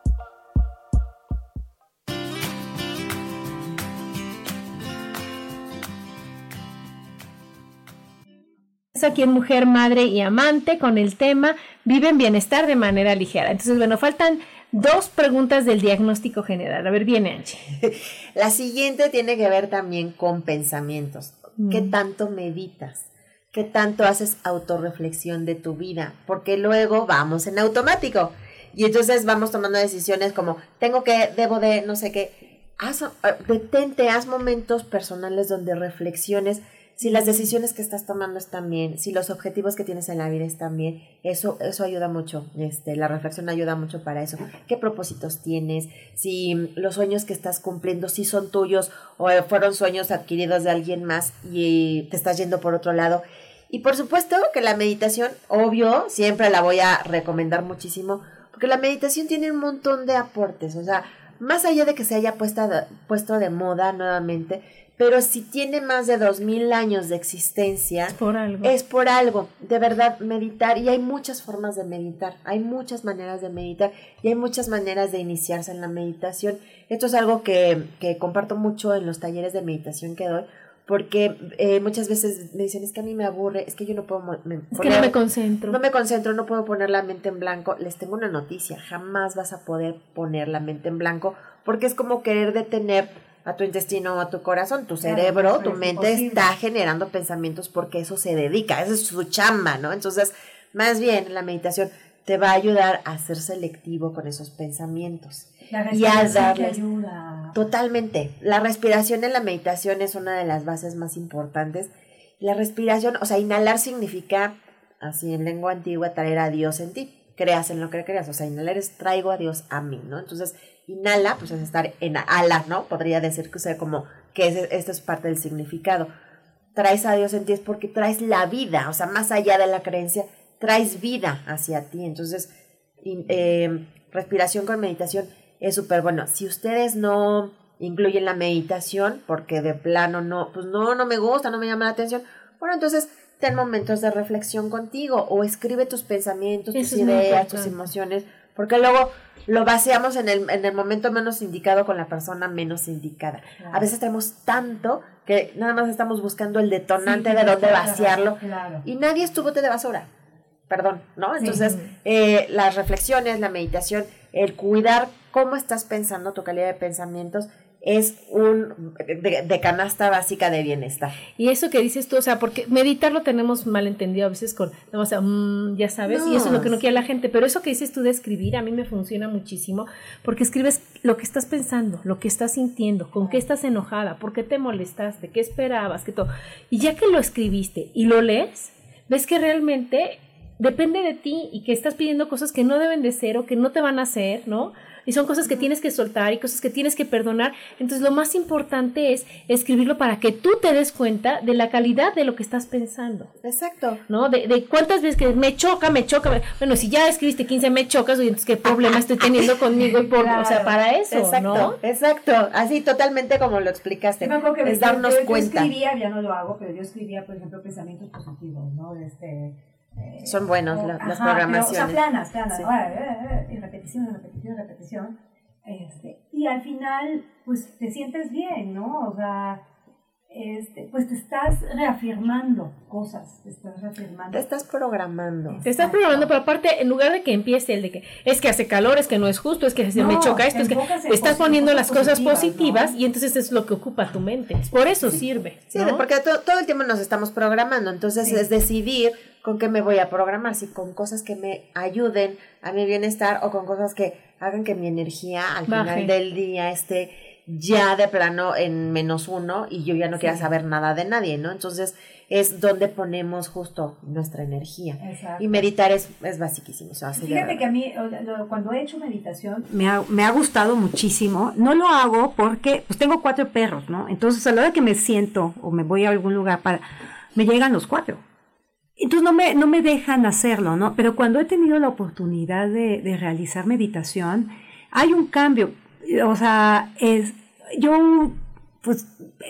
Aquí en Mujer, Madre y Amante con el tema Vive en Bienestar de manera ligera. Entonces, bueno, faltan dos preguntas del diagnóstico general. A ver, viene Angie. [LAUGHS] La siguiente tiene que ver también con pensamientos. ¿Qué mm. tanto meditas? ¿Qué tanto haces autorreflexión de tu vida? Porque luego vamos en automático. Y entonces vamos tomando decisiones como, tengo que, debo de, no sé qué. Haz, eh, detente, haz momentos personales donde reflexiones si las decisiones que estás tomando están bien, si los objetivos que tienes en la vida están bien, eso, eso ayuda mucho. Este, la reflexión ayuda mucho para eso. ¿Qué propósitos tienes? Si los sueños que estás cumpliendo, si son tuyos o fueron sueños adquiridos de alguien más y te estás yendo por otro lado. Y por supuesto que la meditación, obvio, siempre la voy a recomendar muchísimo, porque la meditación tiene un montón de aportes. O sea, más allá de que se haya puesto de moda nuevamente, pero si tiene más de dos mil años de existencia, es por algo. Es por algo, de verdad, meditar. Y hay muchas formas de meditar, hay muchas maneras de meditar y hay muchas maneras de iniciarse en la meditación. Esto es algo que, que comparto mucho en los talleres de meditación que doy, porque eh, muchas veces me dicen, es que a mí me aburre, es que yo no puedo... es que no me concentro. No me concentro, no puedo poner la mente en blanco. Les tengo una noticia, jamás vas a poder poner la mente en blanco porque es como querer detener a tu intestino a tu corazón. Tu cerebro, tu mente está generando pensamientos porque eso se dedica, esa es su chamba, ¿no? Entonces, más bien la meditación te va a ayudar a ser selectivo con esos pensamientos. La y a darles ayuda. Totalmente. La respiración en la meditación es una de las bases más importantes. La respiración, o sea, inhalar significa, así en lengua antigua, traer a Dios en ti. Creas en lo que creas. O sea, inhalar es traigo a Dios a mí, ¿no? Entonces, Inhala, pues es estar en ala, ¿no? Podría decir que sea como que esto es parte del significado. Traes a Dios en ti es porque traes la vida, o sea, más allá de la creencia, traes vida hacia ti. Entonces, eh, respiración con meditación es súper bueno. Si ustedes no incluyen la meditación, porque de plano no, pues no, no me gusta, no me llama la atención, bueno, entonces ten momentos de reflexión contigo o escribe tus pensamientos, tus ideas, tus emociones, porque luego lo vaciamos en el, en el momento menos indicado con la persona menos indicada. A veces tenemos tanto que nada más estamos buscando el detonante de dónde vaciarlo y nadie es tu bote de basura. Perdón, ¿no? Entonces, eh, las reflexiones, la meditación, el cuidar cómo estás pensando, tu calidad de pensamientos, es un de, canasta básica de bienestar. Y eso que dices tú, o sea, porque meditar lo tenemos mal entendido a veces con, o sea, mm, ya sabes, y eso es lo que no quiere la gente, pero eso que dices tú de escribir a mí me funciona muchísimo, porque escribes lo que estás pensando, lo que estás sintiendo, con qué estás enojada, por qué te molestaste, qué esperabas, qué todo. Y ya que lo escribiste y lo lees, ves que realmente depende de ti y que estás pidiendo cosas que no deben de ser o que no te van a hacer, ¿no? Y son cosas que tienes que soltar y cosas que tienes que perdonar. Entonces lo más importante es escribirlo para que tú te des cuenta de la calidad de lo que estás pensando. Exacto. ¿No? De, de cuántas veces que me choca, me choca. Bueno, si ya escribiste 15 me chocas, entonces qué problema estoy teniendo conmigo por, o sea, para eso, exacto, Exacto, así totalmente como lo explicaste. es darnos cuenta. Yo escribía, ya no lo hago, pero yo escribía, por ejemplo, pensamientos positivos, ¿no? Este, eh, Son buenos las programaciones. o sea, planas, planas, eh, eh, y repetición, repetición, repetición. Este, y al final, pues te sientes bien, ¿no? O sea, este, pues te estás reafirmando cosas, te estás reafirmando. Te estás programando. Te estás programando, pero aparte, en lugar de que empiece el de que es que hace calor, es que no es justo, es que se me choca esto, es que te estás poniendo las cosas positivas y entonces es lo que ocupa tu mente. Por eso sirve. Sí, porque todo el tiempo nos estamos programando, entonces es decidir con qué me voy a programar, si con cosas que me ayuden a mi bienestar o con cosas que hagan que mi energía al final del día esté ya de plano en menos uno y yo ya no quiero saber nada de nadie, ¿no? Entonces es donde ponemos justo nuestra energía. Y meditar es, es basiquísimo. Fíjate que a mí, cuando he hecho meditación, me ha, me ha gustado muchísimo. No lo hago porque pues tengo cuatro perros, ¿no? Entonces a la hora que me siento o me voy a algún lugar para, me llegan los cuatro. Entonces no me, no me dejan hacerlo, ¿no? Pero cuando he tenido la oportunidad de, de realizar meditación, hay un cambio. O sea, es, yo pues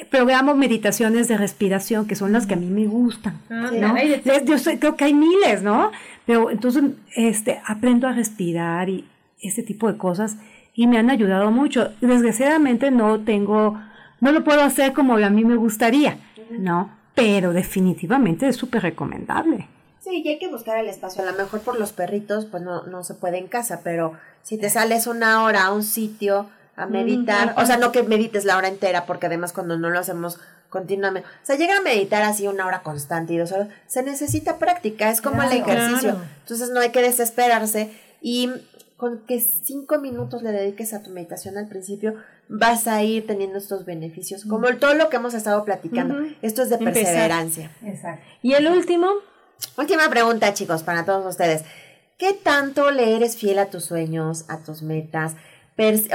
programo meditaciones de respiración que son las que a mí me gustan. Ah, ¿no? Yo creo que hay miles, ¿no? Pero entonces este, aprendo a respirar y ese tipo de cosas y me han ayudado mucho. Desgraciadamente no tengo, no lo puedo hacer como a mí me gustaría, ¿no? Pero definitivamente es súper recomendable. Sí, y hay que buscar el espacio. A lo mejor por los perritos, pues no, no se puede en casa, pero si te sales una hora a un sitio, a meditar, o sea, no que medites la hora entera, porque además cuando no lo hacemos continuamente, o sea, llega a meditar así una hora constante y dos horas, se necesita práctica, es como el ejercicio, entonces no hay que desesperarse y con que cinco minutos le dediques a tu meditación al principio, vas a ir teniendo estos beneficios, como todo lo que hemos estado platicando, esto es de perseverancia. Exacto. Y el último. Última pregunta, chicos, para todos ustedes. ¿Qué tanto le eres fiel a tus sueños, a tus metas?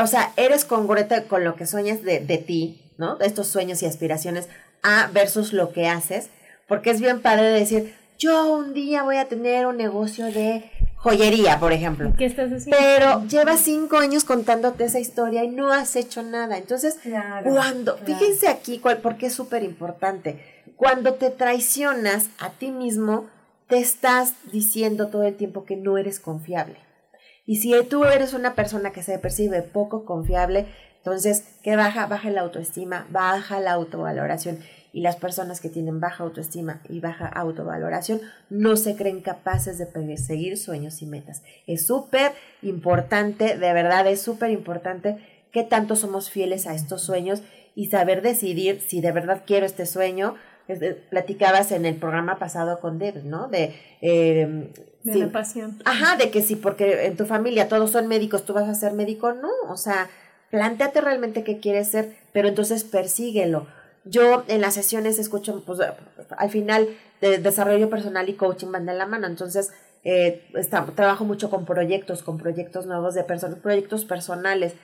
o sea, eres congruente con lo que sueñas de, de ti, ¿no? De estos sueños y aspiraciones a versus lo que haces, porque es bien padre decir, yo un día voy a tener un negocio de joyería, por ejemplo. ¿Qué estás haciendo? Pero llevas cinco años contándote esa historia y no has hecho nada. Entonces, cuando, fíjense aquí, cuál, porque es súper importante, cuando te traicionas a ti mismo, te estás diciendo todo el tiempo que no eres confiable. Y si tú eres una persona que se percibe poco confiable, entonces, ¿qué baja? Baja la autoestima, baja la autovaloración. Y las personas que tienen baja autoestima y baja autovaloración no se creen capaces de perseguir sueños y metas. Es súper importante, de verdad es súper importante que tanto somos fieles a estos sueños y saber decidir si de verdad quiero este sueño. Platicabas en el programa pasado con Deb, ¿no? De eh, de la pasión. Ajá, de que sí, porque en tu familia todos son médicos, tú vas a ser médico, no, o sea, planteate realmente qué quieres ser, pero entonces persíguelo. Yo en las sesiones escucho, pues al final de desarrollo personal y coaching van de la mano, entonces eh, trabajo mucho con proyectos, con proyectos nuevos de personas, proyectos personales.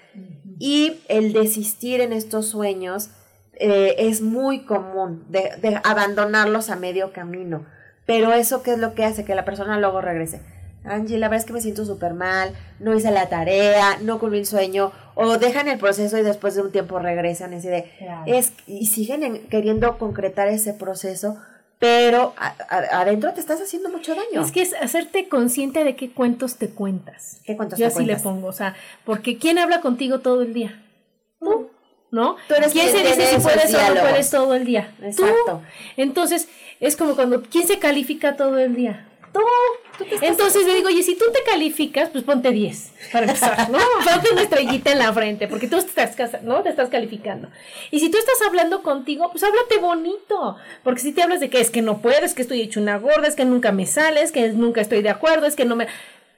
Y el desistir en estos sueños eh, es muy común, de, de abandonarlos a medio camino pero eso, ¿qué es lo que hace? Que la persona luego regrese. Angie, la verdad es que me siento súper mal, no hice la tarea, no cumplí el sueño, o dejan el proceso y después de un tiempo regresan de, es, y siguen queriendo concretar ese proceso, pero adentro te estás haciendo mucho daño. Es que es hacerte consciente de qué cuentos te cuentas. ¿Qué cuentos Yo te así le pongo, o sea, porque ¿quién habla contigo todo el día? Tú, ¿no? Tú eres ¿Quién se dice si puedes o no puedes todo el día? Exacto. Entonces, es como cuando, ¿quién se califica todo el día? Tú. Entonces le digo, oye, si tú te calificas, pues ponte 10 para empezar, ¿no? [LAUGHS] Ponte una estrellita en la frente, porque tú estás, ¿no? te estás calificando. Y si tú estás hablando contigo, pues háblate bonito, porque si te hablas de que es que no puedes, que estoy hecho una gorda, es que nunca me sales, que nunca estoy de acuerdo, es que no me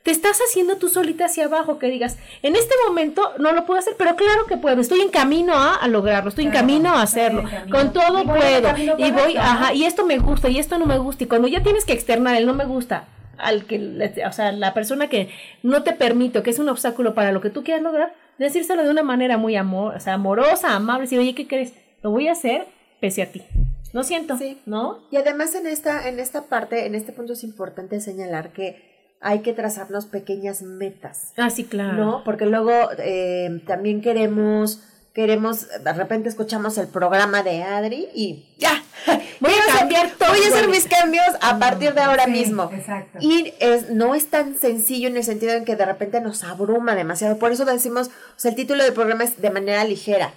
te estás haciendo tú solita hacia abajo, que digas, en este momento no lo puedo hacer, pero claro que puedo, estoy en camino a, lograrlo, estoy en camino a hacerlo, con todo puedo, y voy, ajá, y esto me gusta, y esto no me gusta, y cuando ya tienes que externar el no me gusta, al que, o sea, la persona que no te permite, que es un obstáculo para lo que tú quieras lograr, decírselo de una manera muy amor, o sea, amorosa, amable, decir, oye, ¿qué crees? Lo voy a hacer pese a ti. Lo siento, sí. ¿no? Y además en esta, en esta parte, en este punto es importante señalar que hay que trazarnos pequeñas metas. Ah, sí, claro. ¿No? Porque luego eh, también queremos, queremos, de repente escuchamos el programa de Adri y ya, [LAUGHS] voy a cambiar todo. Voy a hacer mis cambios a partir de ahora mismo. Exacto. Y es, no es tan sencillo en el sentido en que de repente nos abruma demasiado. Por eso decimos, o sea, el título del programa es de manera ligera.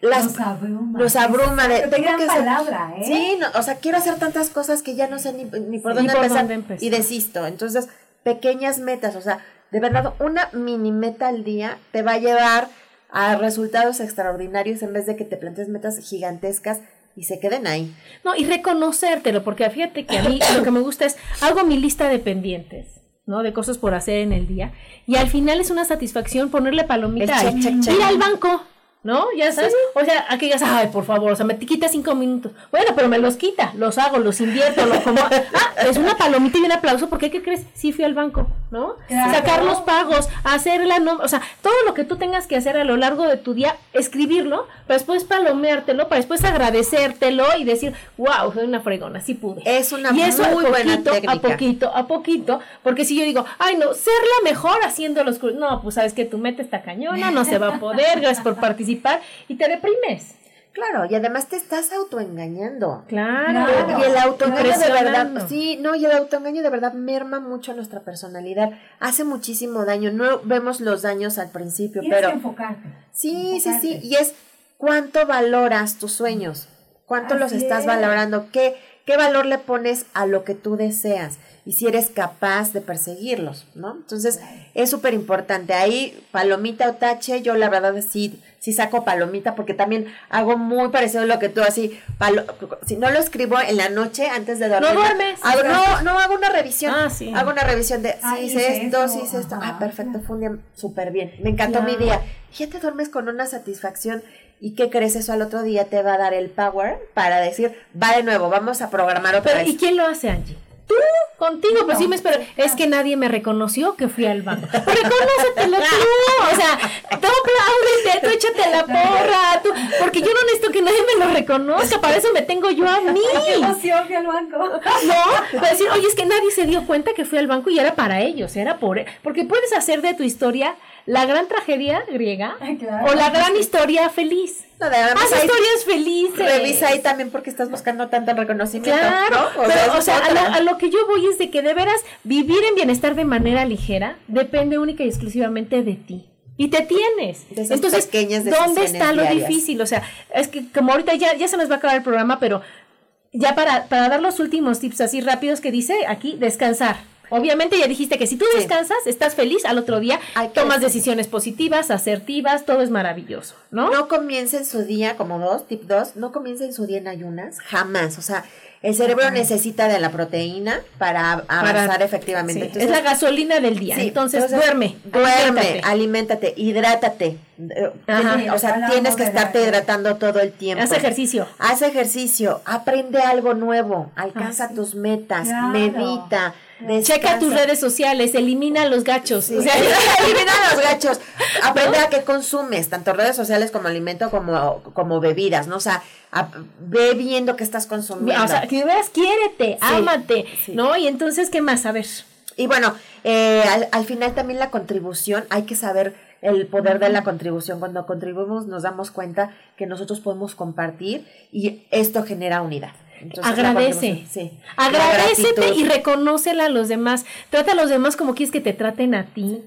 Las, nos abruma. Nos abruma. De, tengo que palabra, ¿eh? Sí, o sea, quiero hacer tantas cosas que ya no sé ni, ni por, dónde, empezar, y desisto. Entonces, pequeñas metas, o sea, de verdad, una mini meta al día te va a llevar a resultados extraordinarios en vez de que te plantees metas gigantescas y se queden ahí. No, y reconocértelo, porque fíjate que a mí lo que me gusta es, hago mi lista de pendientes. ¿no? De cosas por hacer en el día. Y al final es una satisfacción ponerle palomita. ir al banco ¿no? Ya sabes, o sea, a que digas, ay, por favor, o sea, me te quita cinco minutos. Bueno, pero me los quita, los hago, los invierto, los como. [LAUGHS] Ah, es una palomita y un aplauso, porque ¿qué crees? Sí fui al banco, ¿no? Sacar los pagos, hacer la no, o sea, todo lo que tú tengas que hacer a lo largo de tu día, escribirlo, para después palomeártelo, para después agradecértelo y decir, wow, soy una fregona, sí pude. Es una y eso muy a buena poquito, técnica. a poquito, a poquito, porque si yo digo, ay, no, ser la mejor haciendo los cru-". No, pues sabes que tu meta está cañona, no se va a poder, gracias por participar, [LAUGHS] y te deprimes. Claro, y además te estás autoengañando. Claro. Y el autoengaño de verdad, sí, no, y el autoengaño de verdad merma mucho a nuestra personalidad. Hace muchísimo daño. No vemos los daños al principio, Tienes pero que enfocarte. sí, sí, sí. Y es cuánto valoras tus sueños, cuánto los estás es. valorando, qué, qué valor le pones a lo que tú deseas y si eres capaz de perseguirlos, ¿no? Entonces, es súper importante. Ahí, palomita o tache, yo la verdad sí, sí saco palomita porque también hago muy parecido a lo que tú, así, palo- si no lo escribo en la noche antes de dormir. duermes. hago- no, no, hago una revisión. Ah, sí. Hago una revisión de, Ah, sí, hice hice esto, sí hice esto. Ah, perfecto, fue un día súper bien. Me encantó mi día. Y ya te duermes con una satisfacción. ¿Y qué crees? Eso al otro día te va a dar el power para decir, va de nuevo, vamos a programar otra Pero, vez. ¿y quién lo hace, Angie? Tú, contigo, pues sí me espero. Es que nadie me reconoció que fui al banco. Reconócetelo [LAUGHS] tú. O sea, tú apláudete, tú échate la porra, tú, porque yo no necesito que nadie me lo reconozca, para eso me tengo yo a mí. [LAUGHS] ¡Qué emoción fui al banco! [LAUGHS] No, para decir, oye, es que nadie se dio cuenta que fui al banco y era para ellos, era por... e-". Porque puedes hacer de tu historia la gran tragedia griega Claro. o la gran historia feliz. No, Haz ahí- historias felices. Revisa ahí también porque estás buscando tanto reconocimiento. Claro, ¿no? pero, esa o sea, a lo, a lo que yo voy es de que de veras vivir en bienestar de manera ligera depende única y exclusivamente de ti. Y te tienes. De esas Entonces, pequeñas ¿dónde está lo diarias. difícil? O sea, es que como ahorita ya, ya se nos va a acabar el programa, pero ya para, para dar los últimos tips así rápidos que dice aquí, descansar. Obviamente ya dijiste que si tú descansas, estás feliz, al otro día tomas decisiones positivas, asertivas, todo es maravilloso, ¿no? No comiencen su día como dos, tip dos, no comiencen su día en ayunas, jamás. O sea, el cerebro necesita de la proteína para avanzar Para- efectivamente. Sí, Entonces, es la gasolina del día. Sí, entonces, duerme. Duerme, aliméntate. aliméntate, hidrátate. Eh, Ajá. o sea, tienes que estarte hidratando todo el tiempo. Haz ejercicio. Haz ejercicio, aprende algo nuevo, alcanza tus metas, Claro. medita, Checa tus redes sociales, elimina los gachos. Sí. O sea, [LAUGHS] elimina los gachos. Aprende a qué consumes, tanto redes sociales como alimento como, como bebidas, ¿no? O sea, a- ve viendo qué estás consumiendo. o sea, que veas, quiérete, ámate, sí. ¿no? Y entonces, ¿qué más? A ver. Y bueno, eh, al, al final también la contribución, hay que saber el poder de la contribución. Cuando contribuimos nos damos cuenta que nosotros podemos compartir y esto genera unidad. Entonces, Agradece. Sí. Agradecete y reconócela a los demás. Trata a los demás como quieres que te traten a ti.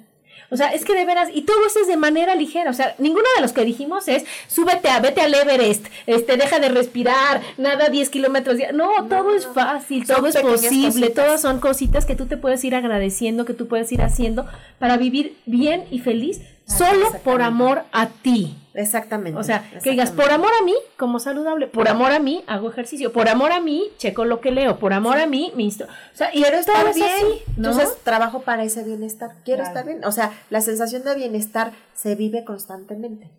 O sea, es que de veras, y todo eso es de manera ligera. O sea, ninguno de los que dijimos es súbete a, vete al Everest, este, deja de respirar, nada 10 kilómetros. No, todo es fácil, Son todo es posible, cositas. todas son cositas que tú te puedes ir agradeciendo, que tú puedes ir haciendo para vivir bien y feliz, solo por amor a ti. Exactamente. O sea, que digas, por amor a mí, como saludable, por amor a mí, hago ejercicio, por amor a mí, checo lo que leo, por amor a mí, me instru- O sea, y quiero estar es bien. así, ¿no? Entonces, trabajo para ese bienestar. Quiero estar bien. O sea, la sensación de bienestar se vive constantemente.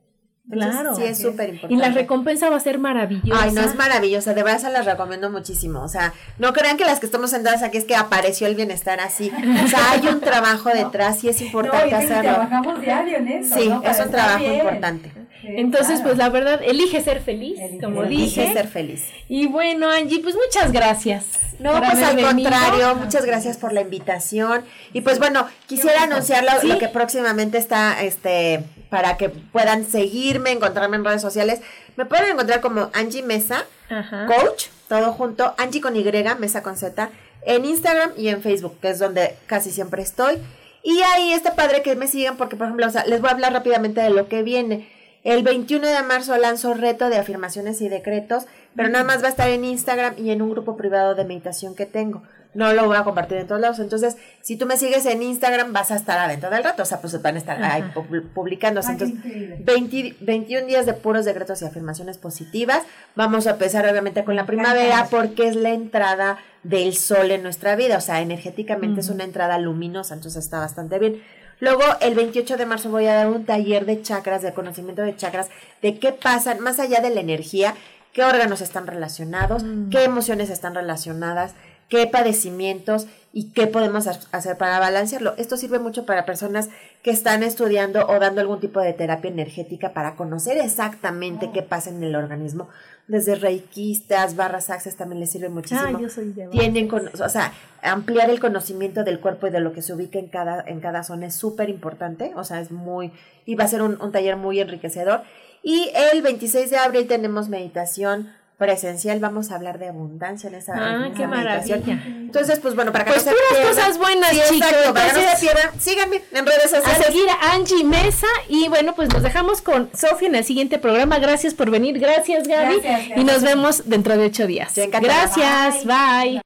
Entonces, Claro. Sí, es súper y importante. la recompensa va a ser maravillosa. Ay, no, es maravillosa, de verdad se las recomiendo muchísimo. O sea, no crean que las que estamos sentadas aquí es que apareció el bienestar así. O sea, hay un trabajo [LAUGHS] detrás y es No, importante y que hacerlo. trabajamos diario en eso. Sí, ¿no? Es un trabajo bien. importante. Sí, Entonces, claro. pues la verdad, elige ser feliz, como Elige dije. ser feliz. Y bueno, Angie, pues muchas gracias. No, pues al venido. contrario, muchas gracias por la invitación. Y pues bueno, quisiera anunciar lo, Sí. lo que próximamente está, este, para que puedan seguirme, encontrarme en redes sociales. Me pueden encontrar como Angie Mesa, Ajá. coach, todo junto, Angie con Y, Mesa con Z, en Instagram y en Facebook, que es donde casi siempre estoy. Y ahí está padre que me sigan porque, por ejemplo, o sea, les voy a hablar rápidamente de lo que viene. El 21 de marzo lanzo reto de afirmaciones y decretos, pero nada más va a estar en Instagram y en un grupo privado de meditación que tengo. No lo voy a compartir en todos lados. Entonces, si tú me sigues en Instagram, vas a estar adentro del reto. O sea, pues van a estar ahí pu- publicándose. Ah, qué Entonces, increíble. 20 21 días de puros decretos y afirmaciones positivas. Vamos a empezar obviamente con la primavera porque es la entrada del sol en nuestra vida, o sea, energéticamente es una entrada luminosa, entonces está bastante bien. Luego, el 28 de marzo voy a dar un taller de chakras, de conocimiento de chakras, de qué pasa más allá de la energía, qué órganos están relacionados, mm. qué emociones están relacionadas, qué padecimientos y qué podemos hacer para balancearlo. Esto sirve mucho para personas que están estudiando o dando algún tipo de terapia energética para conocer exactamente qué pasa en el organismo. Desde reikistas, barras axes también les sirve muchísimo. Ah, yo soy de Tienen, o sea, ampliar el conocimiento del cuerpo y de lo que se ubica en cada, en cada zona es súper importante. O sea, es muy, y va a ser un, un taller muy enriquecedor. Y el 26 de abril tenemos meditación presencial vamos a hablar de abundancia en esa, ah, qué maravilla. Entonces, pues bueno, para que pues no se cosas buenas, chicos. para que no se pierdan, síganme en redes sociales. A seguir a Angie Mesa y bueno, pues nos dejamos con Sofía en el siguiente programa. Gracias por venir, gracias Gaby y nos vemos dentro de ocho días. Gracias, bye.